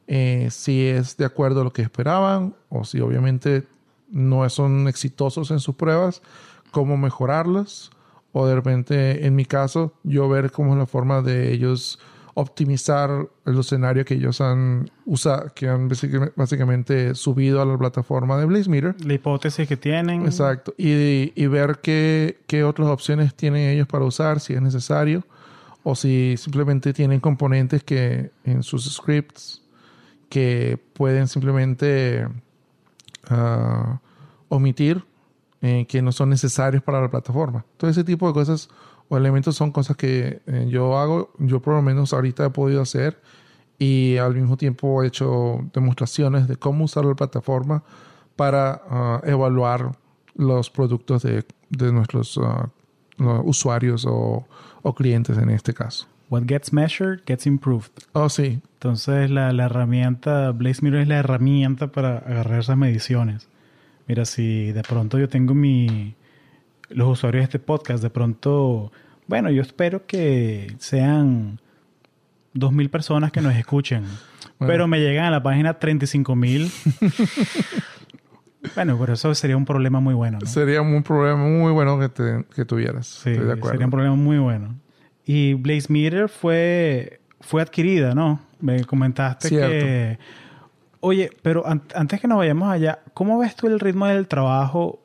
eh, si es de acuerdo a lo que esperaban o si obviamente no son exitosos en sus pruebas, cómo mejorarlas o de repente, en mi caso, yo ver cómo es la forma de ellos optimizar el escenario que ellos han usado, que han básicamente subido a la plataforma de BlazeMeter. La hipótesis que tienen. Exacto. Y, y ver qué, qué otras opciones tienen ellos para usar, si es necesario, o si simplemente tienen componentes que en sus scripts que pueden simplemente ah, omitir eh, que no son necesarios para la plataforma. Todo ese tipo de cosas o elementos son cosas que eh, yo hago, yo por lo menos ahorita he podido hacer y al mismo tiempo he hecho demostraciones de cómo usar la plataforma para ah, evaluar los productos de, de nuestros ah, usuarios o, o, clientes en este caso. What gets measured gets improved. Oh, sí. Entonces la, la herramienta, Blaze Mirror es la herramienta para agarrar esas mediciones. Mira, si de pronto yo tengo mi, los usuarios de este podcast, de pronto, bueno, yo espero que sean 2.000 personas que nos escuchen, pero me llegan a la página 35.000. bueno, pero eso sería un problema muy bueno. ¿no? Sería un problema muy bueno que, te, que tuvieras. Sí, sería un problema muy bueno. Y Blaze Meter fue, fue adquirida, ¿no? Me comentaste que... Oye, pero antes que nos vayamos allá, ¿cómo ves tú el ritmo del trabajo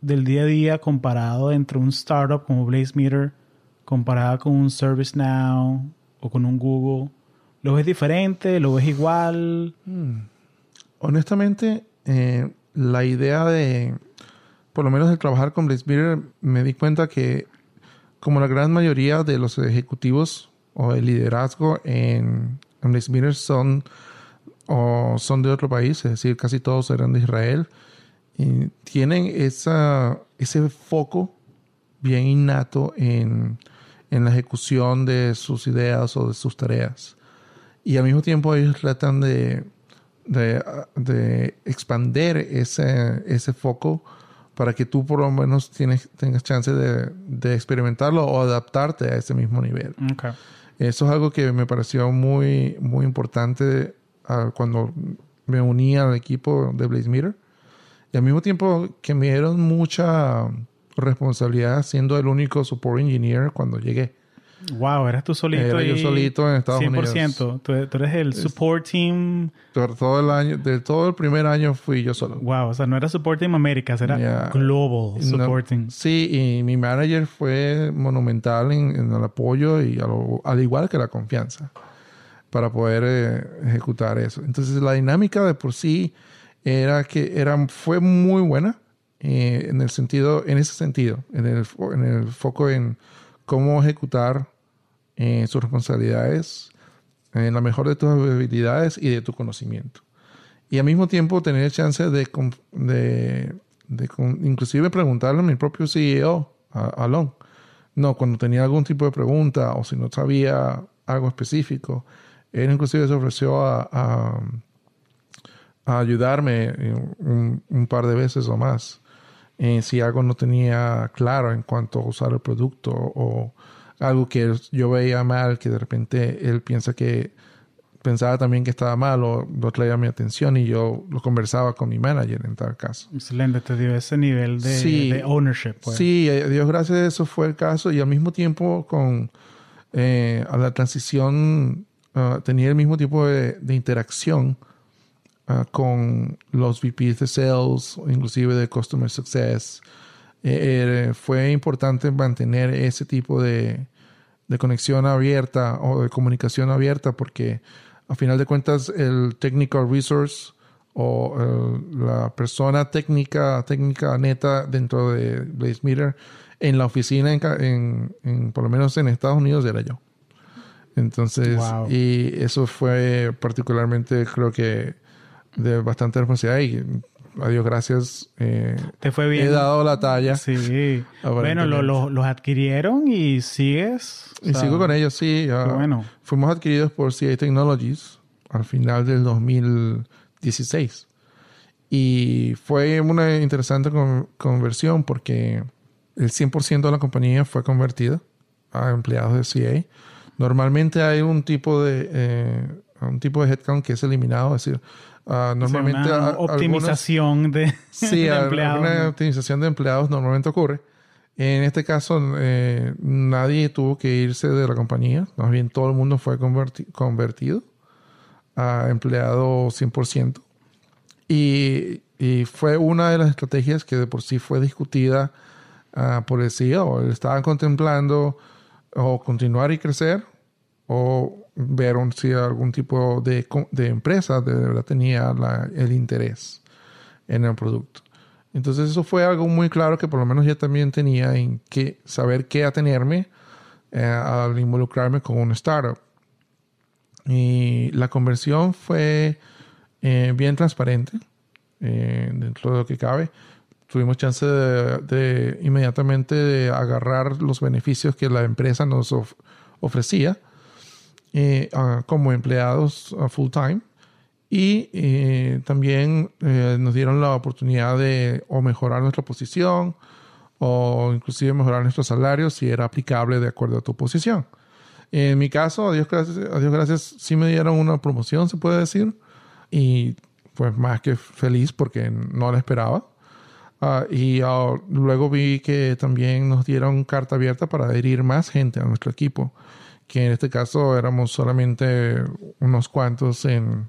del día a día comparado entre un startup como BlazeMeter comparado con un ServiceNow o con un Google? ¿Lo ves diferente? ¿Lo ves igual? Hmm. Honestamente, eh, la idea de, por lo menos de trabajar con BlazeMeter, me di cuenta que como la gran mayoría de los ejecutivos o el liderazgo en, en BlazeMeter son, o son de otro país, es decir, casi todos eran de Israel, tienen esa, ese foco bien innato en, en, la ejecución de sus ideas o de sus tareas. Y al mismo tiempo ellos tratan de, de, de expander ese, ese foco para que tú por lo menos tienes, tengas chance de, de experimentarlo o adaptarte a ese mismo nivel. Eso es algo que me pareció muy, muy importante uh, cuando me uní al equipo de Blaze Meter y al mismo tiempo que me dieron mucha responsabilidad siendo el único support engineer cuando llegué. Wow, eras tú solito. Era yo solito en Estados 100%. Unidos. 100%. Tú, tú, eres el support team. Todo el año, de todo el primer año fui yo solo. Wow, o sea, no era support team Américas, era global support team. Sí, y mi manager fue monumental en, en el apoyo y al igual que la confianza para poder eh, ejecutar eso. Entonces, la dinámica de por sí era que era, fue muy buena eh, en el sentido, en ese sentido, en el, en el foco en cómo ejecutar eh, sus responsabilidades en la mejor de tus habilidades y de tu conocimiento. Y al mismo tiempo tener chance de, de, inclusive preguntarle a mi propio CEO, a, Alon, no, cuando tenía algún tipo de pregunta o si no sabía algo específico, él inclusive se ofreció a a ayudarme un, par de veces o más eh, si algo no tenía claro en cuanto a usar el producto o algo que yo veía mal que de repente él piensa que pensaba también que estaba mal o lo traía a mi atención y yo lo conversaba con mi manager en tal caso. Excelente, te dio ese nivel de, ownership. Pues. Sí, a Dios gracias, eso fue el caso y al mismo tiempo con eh, a la transición ah, tenía el mismo tipo de interacción Ah, con los VPs de sales, inclusive de Customer Success. Eh, eh, fue importante mantener ese tipo de, de, conexión abierta o de comunicación abierta porque a final de cuentas el technical resource o la persona técnica, técnica neta dentro de BlazeMeter en la oficina, en, en, por lo menos en Estados Unidos, era yo. Entonces, y eso fue particularmente, creo que de bastante responsabilidad y a Dios gracias. Eh, Te fue bien. He dado la talla. Sí. Bueno, los adquirieron y sigues. y sigo con ellos, sí. bueno. Fuimos adquiridos por CA Technologies al final del 2016. Y fue una interesante conversión porque el 100% de la compañía fue convertida a empleados de CA. Normalmente hay un tipo de, eh, un tipo de headcount que es eliminado, es decir, Uh, normalmente una optimización de, sí, de empleados. Una optimización de empleados normalmente ocurre. En este caso, eh, nadie tuvo que irse de la compañía. Más bien, todo el mundo fue convertido a empleado 100%. Y, y, fue una de las estrategias que de por sí fue discutida uh, por el CEO. Estaban contemplando o continuar y crecer o ver si algún tipo de, de empresa de verdad tenía el interés en el producto. Entonces eso fue algo muy claro que por lo menos yo también tenía en que saber qué atenerme eh, al involucrarme con un startup. Y la conversión fue eh, bien transparente eh, dentro de lo que cabe. Tuvimos chance de, inmediatamente de agarrar los beneficios que la empresa nos ofrecía como empleados full time y eh, también eh, nos dieron la oportunidad de o mejorar nuestra posición o inclusive mejorar nuestro salario si era aplicable de acuerdo a tu posición. En mi caso, a Dios gracias, a Dios gracias, sí me dieron una promoción, se puede decir, y pues más que feliz porque no la esperaba. Uh, y uh, luego vi que también nos dieron carta abierta para adherir más gente a nuestro equipo, que en este caso éramos solamente unos cuantos en,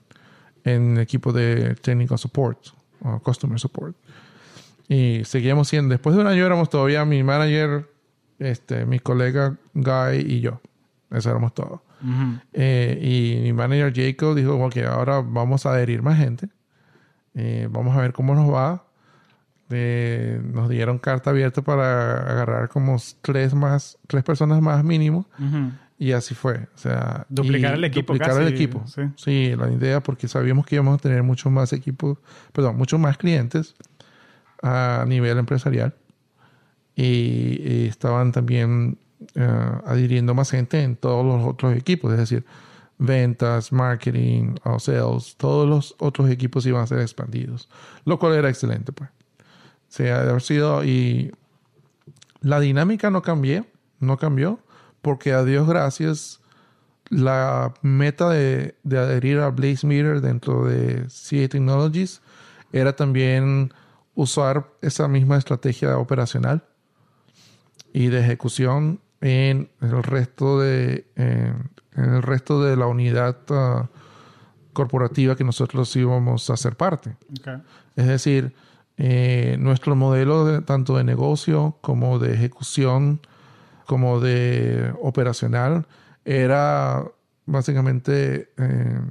en equipo de technical support o customer support. Y seguíamos siendo, después de un año éramos todavía mi manager, este, mi colega Guy y yo. Eso éramos todos. Eh, y mi manager Jacob dijo, ok, ahora vamos a adherir más gente. Eh, vamos a ver cómo nos va. Eh, nos dieron carta abierta para agarrar como tres más, tres personas más mínimo. Y así fue. O sea, duplicar el equipo. Duplicar el equipo. Sí. la idea, porque sabíamos que íbamos a tener muchos más equipos, perdón, muchos más clientes a nivel empresarial. Y, estaban también eh, adhiriendo más gente en todos los otros equipos, es decir, ventas, marketing, sales, todos los otros equipos iban a ser expandidos, lo cual era excelente, pues. O sea, de haber sido y la dinámica no cambió, no cambió porque a Dios gracias, la meta de, adherir a Blaze Meter dentro de CA Technologies era también usar esa misma estrategia operacional y de ejecución en el resto de, en, el resto de la unidad uh, corporativa que nosotros íbamos a ser parte. Es decir, eh, nuestro modelo tanto de negocio como de ejecución como de operacional era básicamente eh,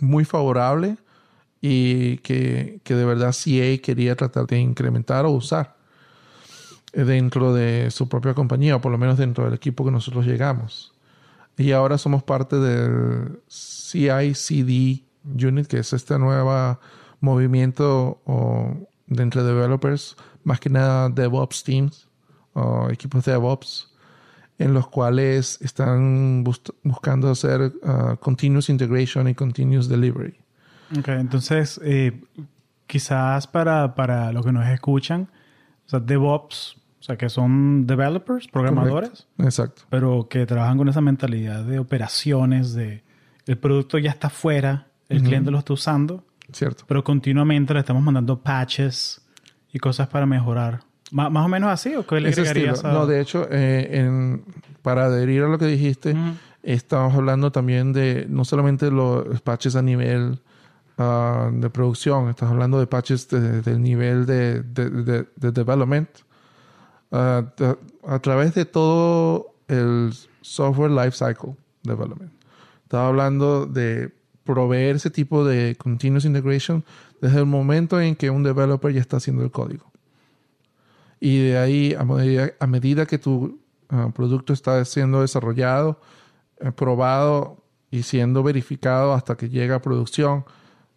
muy favorable y que, de verdad CA quería tratar de incrementar o usar dentro de su propia compañía o por lo menos dentro del equipo que nosotros llegamos. Y ahora somos parte del CI/CD Unit, que es este nuevo movimiento de entre developers, más que nada DevOps teams, o equipos de DevOps en los cuales están buscando hacer uh, continuous integration y continuous delivery. Ok, entonces eh, quizás para, para los que nos escuchan, o sea, DevOps, o sea, que son developers, programadores. Exacto. Pero que trabajan con esa mentalidad de operaciones, de el producto ya está fuera, el cliente lo está usando. Cierto. Pero continuamente le estamos mandando patches y cosas para mejorar ¿Más, o menos así o qué le agregarías a... No, de hecho, eh, para adherir a lo que dijiste, estamos hablando también de no solamente los patches a nivel ah, de producción, estás hablando de patches del nivel de, de, development. Ah, a través de todo el software lifecycle development. Estaba hablando de proveer ese tipo de continuous integration desde el momento en que un developer ya está haciendo el código. Y de ahí, a medida, a medida que tu ah, producto está siendo desarrollado, eh, probado y siendo verificado hasta que llega a producción,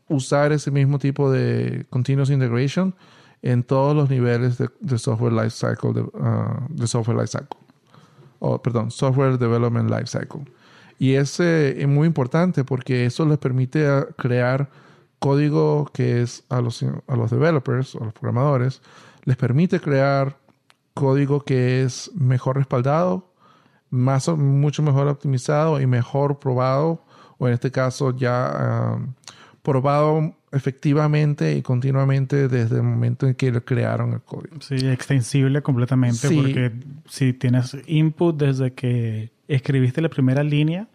usar ese mismo tipo de continuous integration en todos los niveles de, software lifecycle de, uh, de software lifecycle o perdón software development lifecycle y ese es muy importante porque eso les permite ah, crear código que es a los, a los developers a los programadores les permite crear código que es mejor respaldado, más, mucho mejor optimizado y mejor probado, o en este caso ya probado efectivamente y continuamente desde el momento en que lo crearon el código. Sí, extensible completamente, porque si tienes input desde que escribiste la primera línea,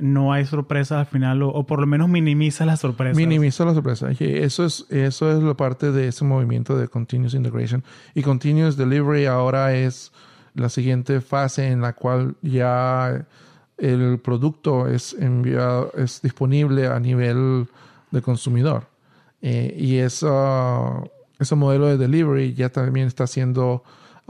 no hay sorpresas al final, o, por lo menos minimiza las sorpresas. Minimiza las sorpresas. Eso es, eso es la parte de ese movimiento de Continuous Integration. Y Continuous Delivery ahora es la siguiente fase en la cual ya el producto es enviado, es disponible a nivel de consumidor. Eh, y eso, ese modelo de delivery ya también está siendo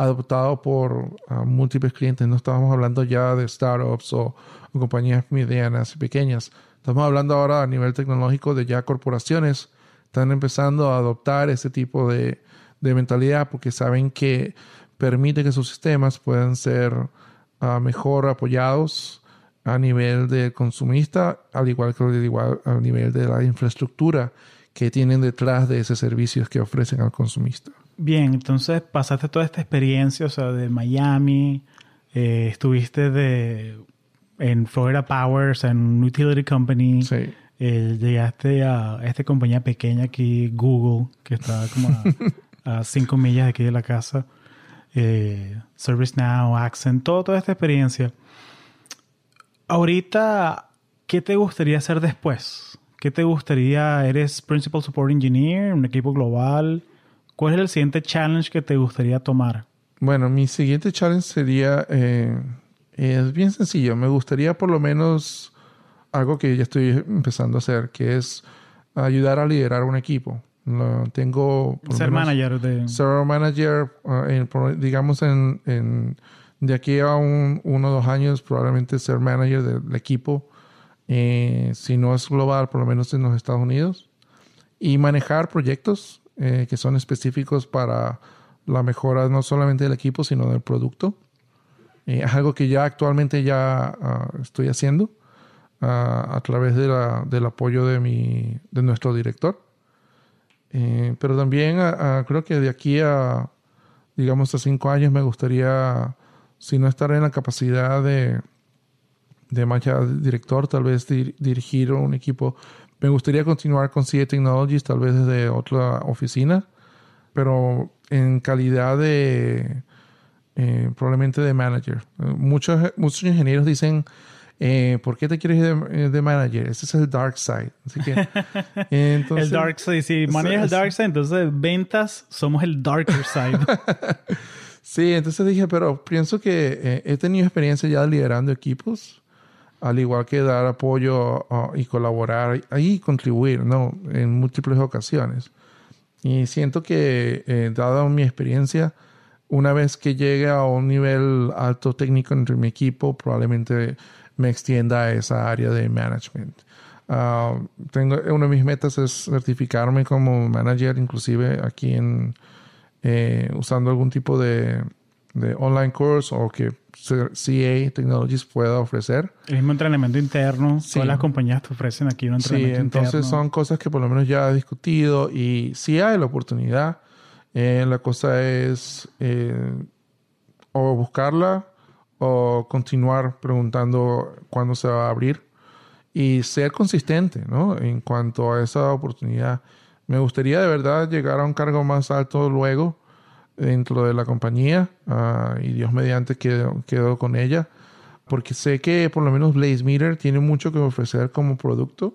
adoptado por múltiples clientes. No estamos hablando ya de startups o, compañías medianas y pequeñas. Estamos hablando ahora a nivel tecnológico de ya corporaciones. Están empezando a adoptar ese tipo de, de mentalidad porque saben que permite que sus sistemas puedan ser ah, mejor apoyados a nivel del consumista, al igual que igual, a nivel de la infraestructura que tienen detrás de esos servicios que ofrecen al consumista. Bien, entonces pasaste toda esta experiencia, o sea, de Miami, eh, estuviste de, en Florida Power, en un utility company. Sí. Eh, llegaste a esta compañía pequeña aquí, Google, que está como a, a cinco millas de aquí de la casa eh, ServiceNow, Accent, toda esta experiencia. Ahorita, ¿qué te gustaría hacer después? ¿Qué te gustaría? ¿Eres Principal Support Engineer, un equipo global? ¿Cuál es el siguiente challenge que te gustaría tomar? Bueno, mi siguiente challenge sería, eh, es bien sencillo, me gustaría por lo menos algo que ya estoy empezando a hacer, que es ayudar a liderar un equipo. Tengo... Ser manager de... Ser manager, ah, digamos, en, de aquí a un, uno o dos años, probablemente ser manager del equipo, eh, si no es global, por lo menos en los Estados Unidos, y manejar proyectos eh, que son específicos para la mejora no solamente del equipo, sino del producto. Eh, es algo que ya actualmente ya ah, estoy haciendo ah, a través de la, del apoyo de, mi, de nuestro director. Eh, pero también creo que de aquí a, digamos, a cinco años me gustaría, si no estar en la capacidad de, de más director, tal vez dirigir un equipo. Me gustaría continuar con CA Technologies, tal vez desde otra oficina, pero en calidad de, eh, probablemente de manager. Muchos, muchos ingenieros dicen, eh, ¿por qué te quieres ir de, eh, manager? Ese es el dark side. Así que, entonces, el dark side, sí, manager es el dark side, entonces ventas somos el darker side. sí, entonces dije, pero pienso que eh, he tenido experiencia ya liderando equipos, al igual que dar apoyo y colaborar y contribuir, ¿no? En múltiples ocasiones. Y siento que, dada mi experiencia, una vez que llegue a un nivel alto técnico entre mi equipo, probablemente me extienda a esa área de management. Ah, tengo, una de mis metas es certificarme como manager, inclusive aquí eh, usando algún tipo de, de, online course o que CA Technologies pueda ofrecer. El mismo entrenamiento interno, todas las compañías te ofrecen aquí un entrenamiento sí, entonces son cosas que por lo menos ya he discutido y si hay la oportunidad. Eh, la cosa es eh, o buscarla o continuar preguntando cuándo se va a abrir y ser consistente ¿no? en cuanto a esa oportunidad. Me gustaría de verdad llegar a un cargo más alto luego dentro de la compañía ah, y Dios mediante quedo, quedo, con ella porque sé que por lo menos Blaze Meter tiene mucho que ofrecer como producto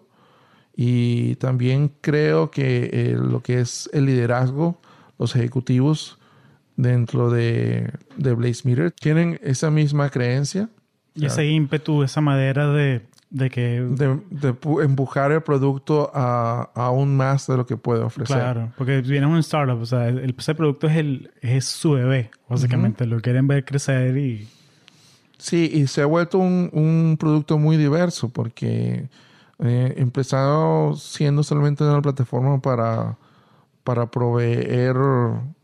y también creo que eh, lo que es el liderazgo, los ejecutivos, dentro de, de Blaze Meter tienen esa misma creencia. Y ese ímpetu, esa madera de, de que... De, empujar el producto a, aún más de lo que puede ofrecer. Claro, porque viene un startup, o sea, el, ese producto es, el, es su bebé, básicamente. Lo quieren ver crecer y... Sí, y se ha vuelto un, un producto muy diverso porque eh, empezado siendo solamente una plataforma para para proveer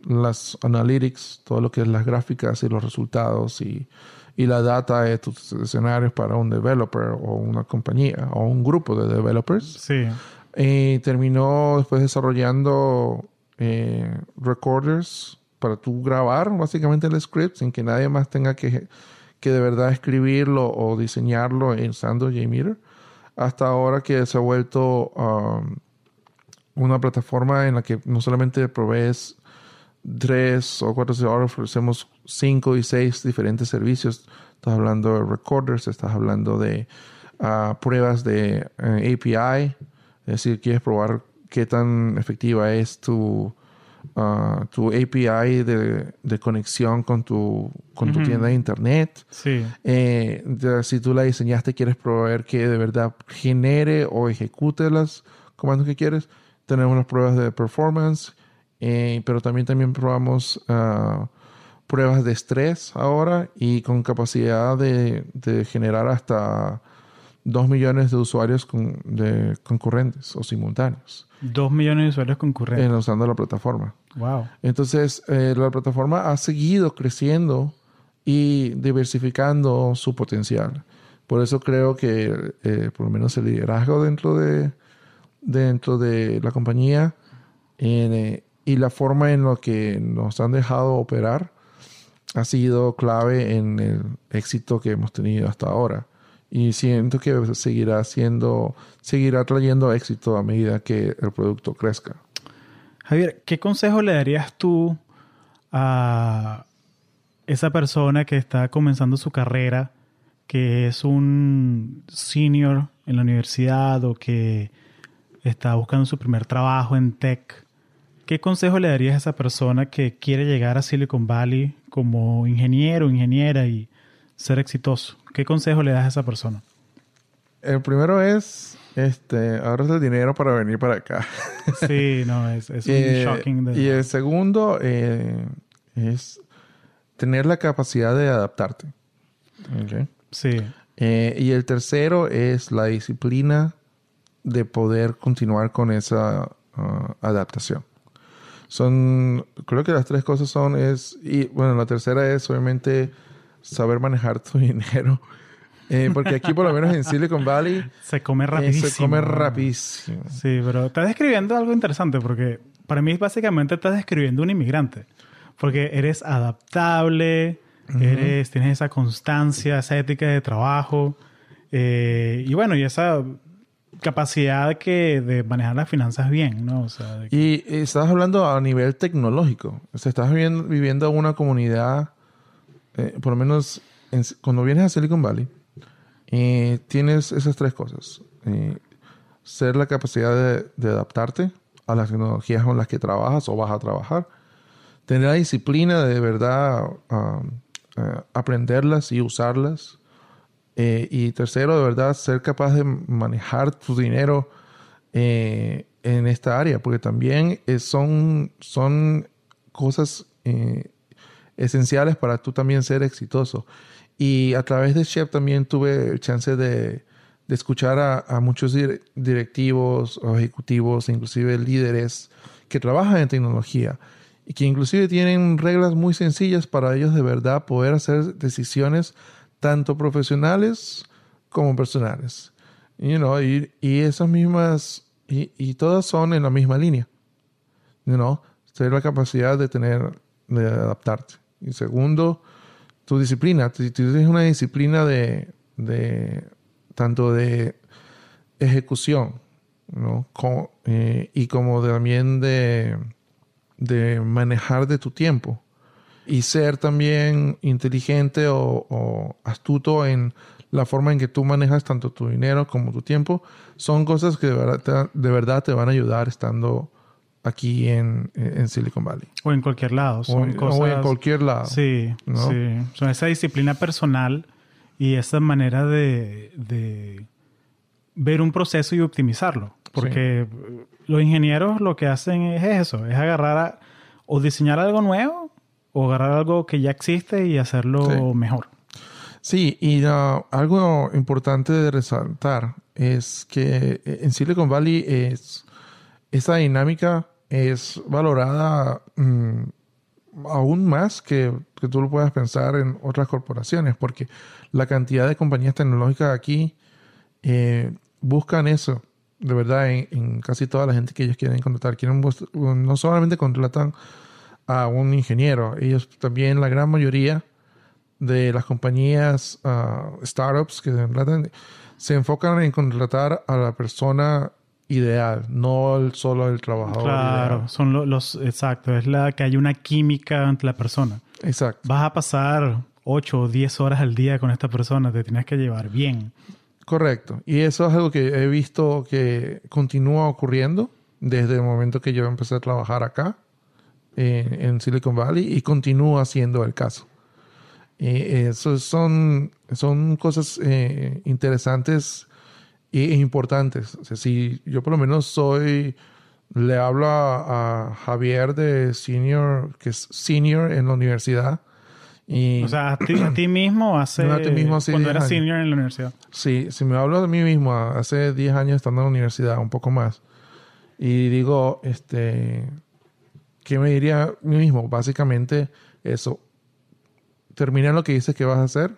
las analytics, todo lo que es las gráficas y los resultados y, y la data de tus escenarios para un developer o una compañía o un grupo de developers. Sí. Y terminó después desarrollando eh, recorders para tú grabar básicamente el script sin que nadie más tenga que, que de verdad escribirlo o diseñarlo usando JMeter. Hasta ahora que se ha vuelto um, una plataforma en la que no solamente provees tres o cuatro, ahora ofrecemos cinco y seis diferentes servicios. Estás hablando de recorders, estás hablando de ah, pruebas de eh, API, es decir, quieres probar qué tan efectiva es tu, ah, tu API de, conexión con tu, con tu tienda de internet. Sí. Eh, si tú la diseñaste, quieres probar que de verdad genere o ejecute los comandos que quieres. Tenemos las pruebas de performance, eh, pero también, también probamos ah, pruebas de estrés ahora y con capacidad de, de generar hasta 2 millones de usuarios de concurrentes o simultáneos. 2 millones de usuarios concurrentes. En, usando la plataforma. Wow. Entonces, eh, la plataforma ha seguido creciendo y diversificando su potencial. Por eso creo que, eh, por lo menos, el liderazgo dentro de, dentro de la compañía eh, y la forma en la que nos han dejado operar ha sido clave en el éxito que hemos tenido hasta ahora y siento que seguirá siendo, seguirá trayendo éxito a medida que el producto crezca. Javier, ¿qué consejo le darías tú a esa persona que está comenzando su carrera, que es un senior en la universidad o que está buscando su primer trabajo en tech? ¿Qué consejo le darías a esa persona que quiere llegar a Silicon Valley como ingeniero, ingeniera y ser exitoso? ¿Qué consejo le das a esa persona? El primero es, este, ahorras el dinero para venir para acá. sí, no, es, es un eh, shocking. Y el segundo eh, es tener la capacidad de adaptarte. Sí. Eh, y el tercero es la disciplina de poder continuar con esa uh, adaptación. Son, creo que las tres cosas son, es, y bueno, la tercera es obviamente saber manejar tu dinero. Eh, porque aquí, por lo menos en Silicon Valley, se come rapidísimo. se come rapidísimo. Sí, pero estás describiendo algo interesante porque para mí básicamente estás describiendo un inmigrante. Porque eres adaptable, eres, tienes esa constancia, esa ética de trabajo. Eh, y bueno, y esa capacidad que de manejar las finanzas bien, ¿no? Y estás hablando a nivel tecnológico. Estás viviendo, viviendo en una comunidad eh, por lo menos cuando vienes a Silicon Valley, eh, tienes esas tres cosas. Eh, ser la capacidad de, adaptarte a las tecnologías con las que trabajas o vas a trabajar. Tener la disciplina de, verdad um, aprenderlas y usarlas. Y tercero, de verdad, ser capaz de manejar tu dinero en esta área, porque también son, son cosas esenciales para tú también ser exitoso. Y a través de Chef también tuve el chance de, escuchar a, muchos directivos o ejecutivos, inclusive líderes que trabajan en tecnología y que inclusive tienen reglas muy sencillas para ellos de verdad poder hacer decisiones tanto profesionales como personales. Y, esas mismas, y, todas son en la misma línea. You tener la capacidad de tener, de adaptarte. Y segundo, tu disciplina. Si tienes una disciplina de, de tanto de ejecución, ¿no? Eh, y como también de, de manejar de tu tiempo. Y ser también inteligente o, astuto en la forma en que tú manejas tanto tu dinero como tu tiempo, son cosas que de verdad de verdad te van a ayudar estando aquí en, Silicon Valley. O en cualquier lado. o, en, cualquier lado. Sí, sí. Son esa disciplina personal y esa manera de, ver un proceso y optimizarlo. Porque los ingenieros lo que hacen es eso, es agarrar o diseñar algo nuevo o agarrar algo que ya existe y hacerlo mejor. Sí, y uh, algo importante de resaltar es que en Silicon Valley es esa dinámica es valorada mm, aún más que, que, tú lo puedas pensar en otras corporaciones, porque la cantidad de compañías tecnológicas aquí eh, buscan eso, de verdad, en, casi toda la gente que ellos quieren contratar. Quieren, no solamente contratan a un ingeniero, ellos también, la gran mayoría de las compañías uh, startups que se enfocan en contratar a la persona ideal, no el, solo el trabajador. Claro, ideal. son lo- los, exacto, es la que hay una química entre la persona. Exacto. Vas a pasar 8 o 10 horas al día con esta persona, te tienes que llevar bien. Correcto. Y eso es algo que he visto que continúa ocurriendo desde el momento que yo empecé a trabajar acá eh, en Silicon Valley y continúa siendo el caso. Eh, eso son, son cosas eh, interesantes e importantes. O sea, si yo por lo menos soy, le hablo a, a Javier de senior, que es senior en la universidad. Y O sea, a ti, a ti mismo hace... No, a ti mismo hace cuando 10 eras senior en la universidad. Sí, si me hablo de mí mismo, hace 10 años estando en la universidad, un poco más, y digo, este, ¿qué me diría a mí mismo? Básicamente eso, termina lo que dices que vas a hacer,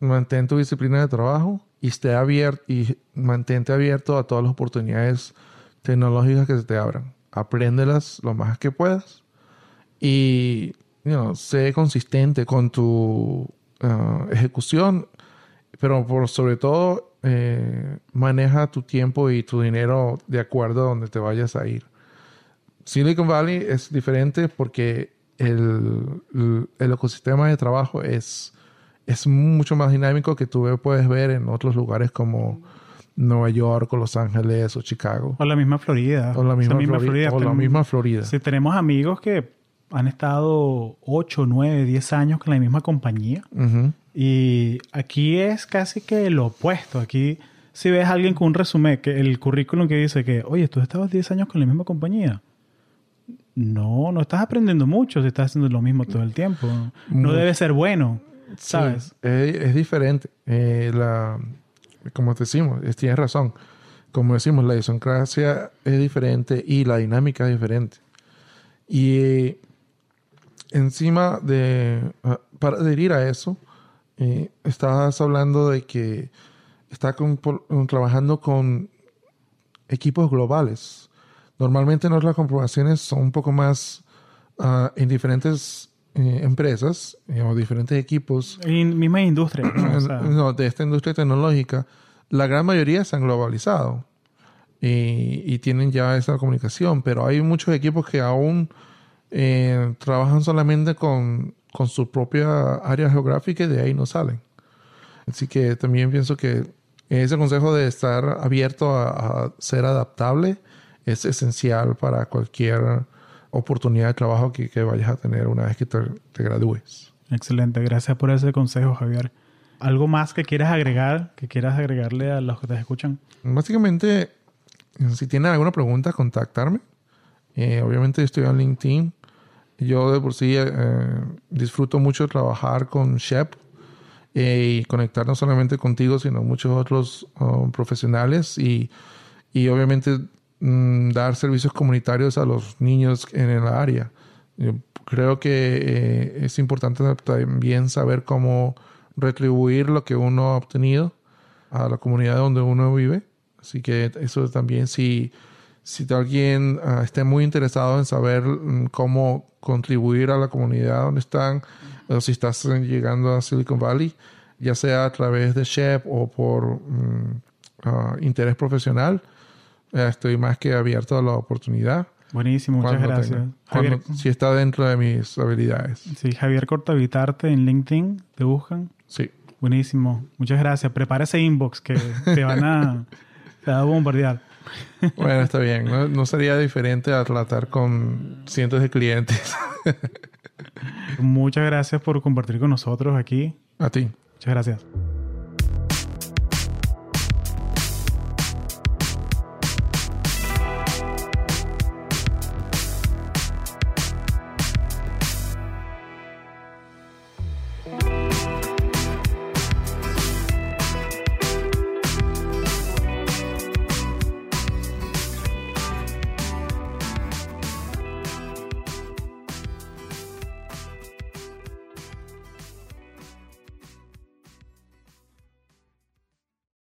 mantén tu disciplina de trabajo y esté abierto y mantente abierto a todas las oportunidades tecnológicas que se te abran. Apréndelas lo más que puedas y you know, sé consistente con tu ah, ejecución, pero por sobre todo eh, maneja tu tiempo y tu dinero de acuerdo a donde te vayas a ir. Silicon Valley es diferente porque el, el- ecosistema de trabajo es, es mucho más dinámico que tú puedes ver en otros lugares como Nueva York o Los Ángeles o Chicago. O la misma Florida. O la misma, Esa Florida, o la misma Florida. Sí, tenemos amigos que han estado 8, 9, 10 años con la misma compañía. Ujú. Y aquí es casi que lo opuesto. Aquí, si ves a alguien con un resumen, que el currículum que dice que, oye, tú estabas 10 años con la misma compañía. No, no estás aprendiendo mucho si estás haciendo lo mismo todo el tiempo. No debe ser bueno, ¿sabes? Sí, es, es diferente. Eh, la, como te decimos, es- tienes razón. Como decimos, la idiosincrasia es diferente y la dinámica es diferente. Y eh, encima de, ah, para adherir a eso, eh, estabas hablando de que está con- trabajando con equipos globales. Normalmente nuestras comprobaciones son un poco más ah, en diferentes eh, empresas eh, o diferentes equipos Y misma industria. ¿no? O sea, no, de esta industria tecnológica, la gran mayoría se han globalizado y, y tienen ya esa comunicación, pero hay muchos equipos que aún eh, trabajan solamente con, con su propia área geográfica y de ahí no salen. Así que también pienso que ese consejo de estar abierto a, a ser adaptable es esencial para cualquier oportunidad de trabajo que, que vayas a tener una vez que te, te gradúes. Excelente. Gracias por ese consejo, Javier. ¿Algo más que quieras agregar, que quieras agregarle a los que te escuchan? Básicamente, si tienen alguna pregunta, contactarme. Eh, obviamente estoy en LinkedIn. Yo de por sí eh, disfruto mucho trabajar con Shep eh, y conectar no solamente contigo, sino muchos otros um, profesionales y, y obviamente mm, dar servicios comunitarios a los niños en el área. Yo creo que eh, es importante también saber cómo retribuir lo que uno ha obtenido a la comunidad donde uno vive. Así que eso también, si, si alguien ah, esté muy interesado en saber mm, cómo contribuir a la comunidad donde están, o si estás llegando a Silicon Valley, ya sea a través de Shep o por mm, ah, interés profesional, estoy más que abierto a la oportunidad. Buenísimo, muchas gracias. tenga. Javier, Cuando- si está dentro de mis habilidades. sí, Javier Cortavitarte en LinkedIn, te buscan. Sí. Buenísimo, muchas gracias. Prepara ese inbox que te van a, te a bombardear. Bueno, está bien. No, no sería diferente a tratar con cientos de clientes. Muchas gracias por compartir con nosotros aquí. a ti. Muchas gracias.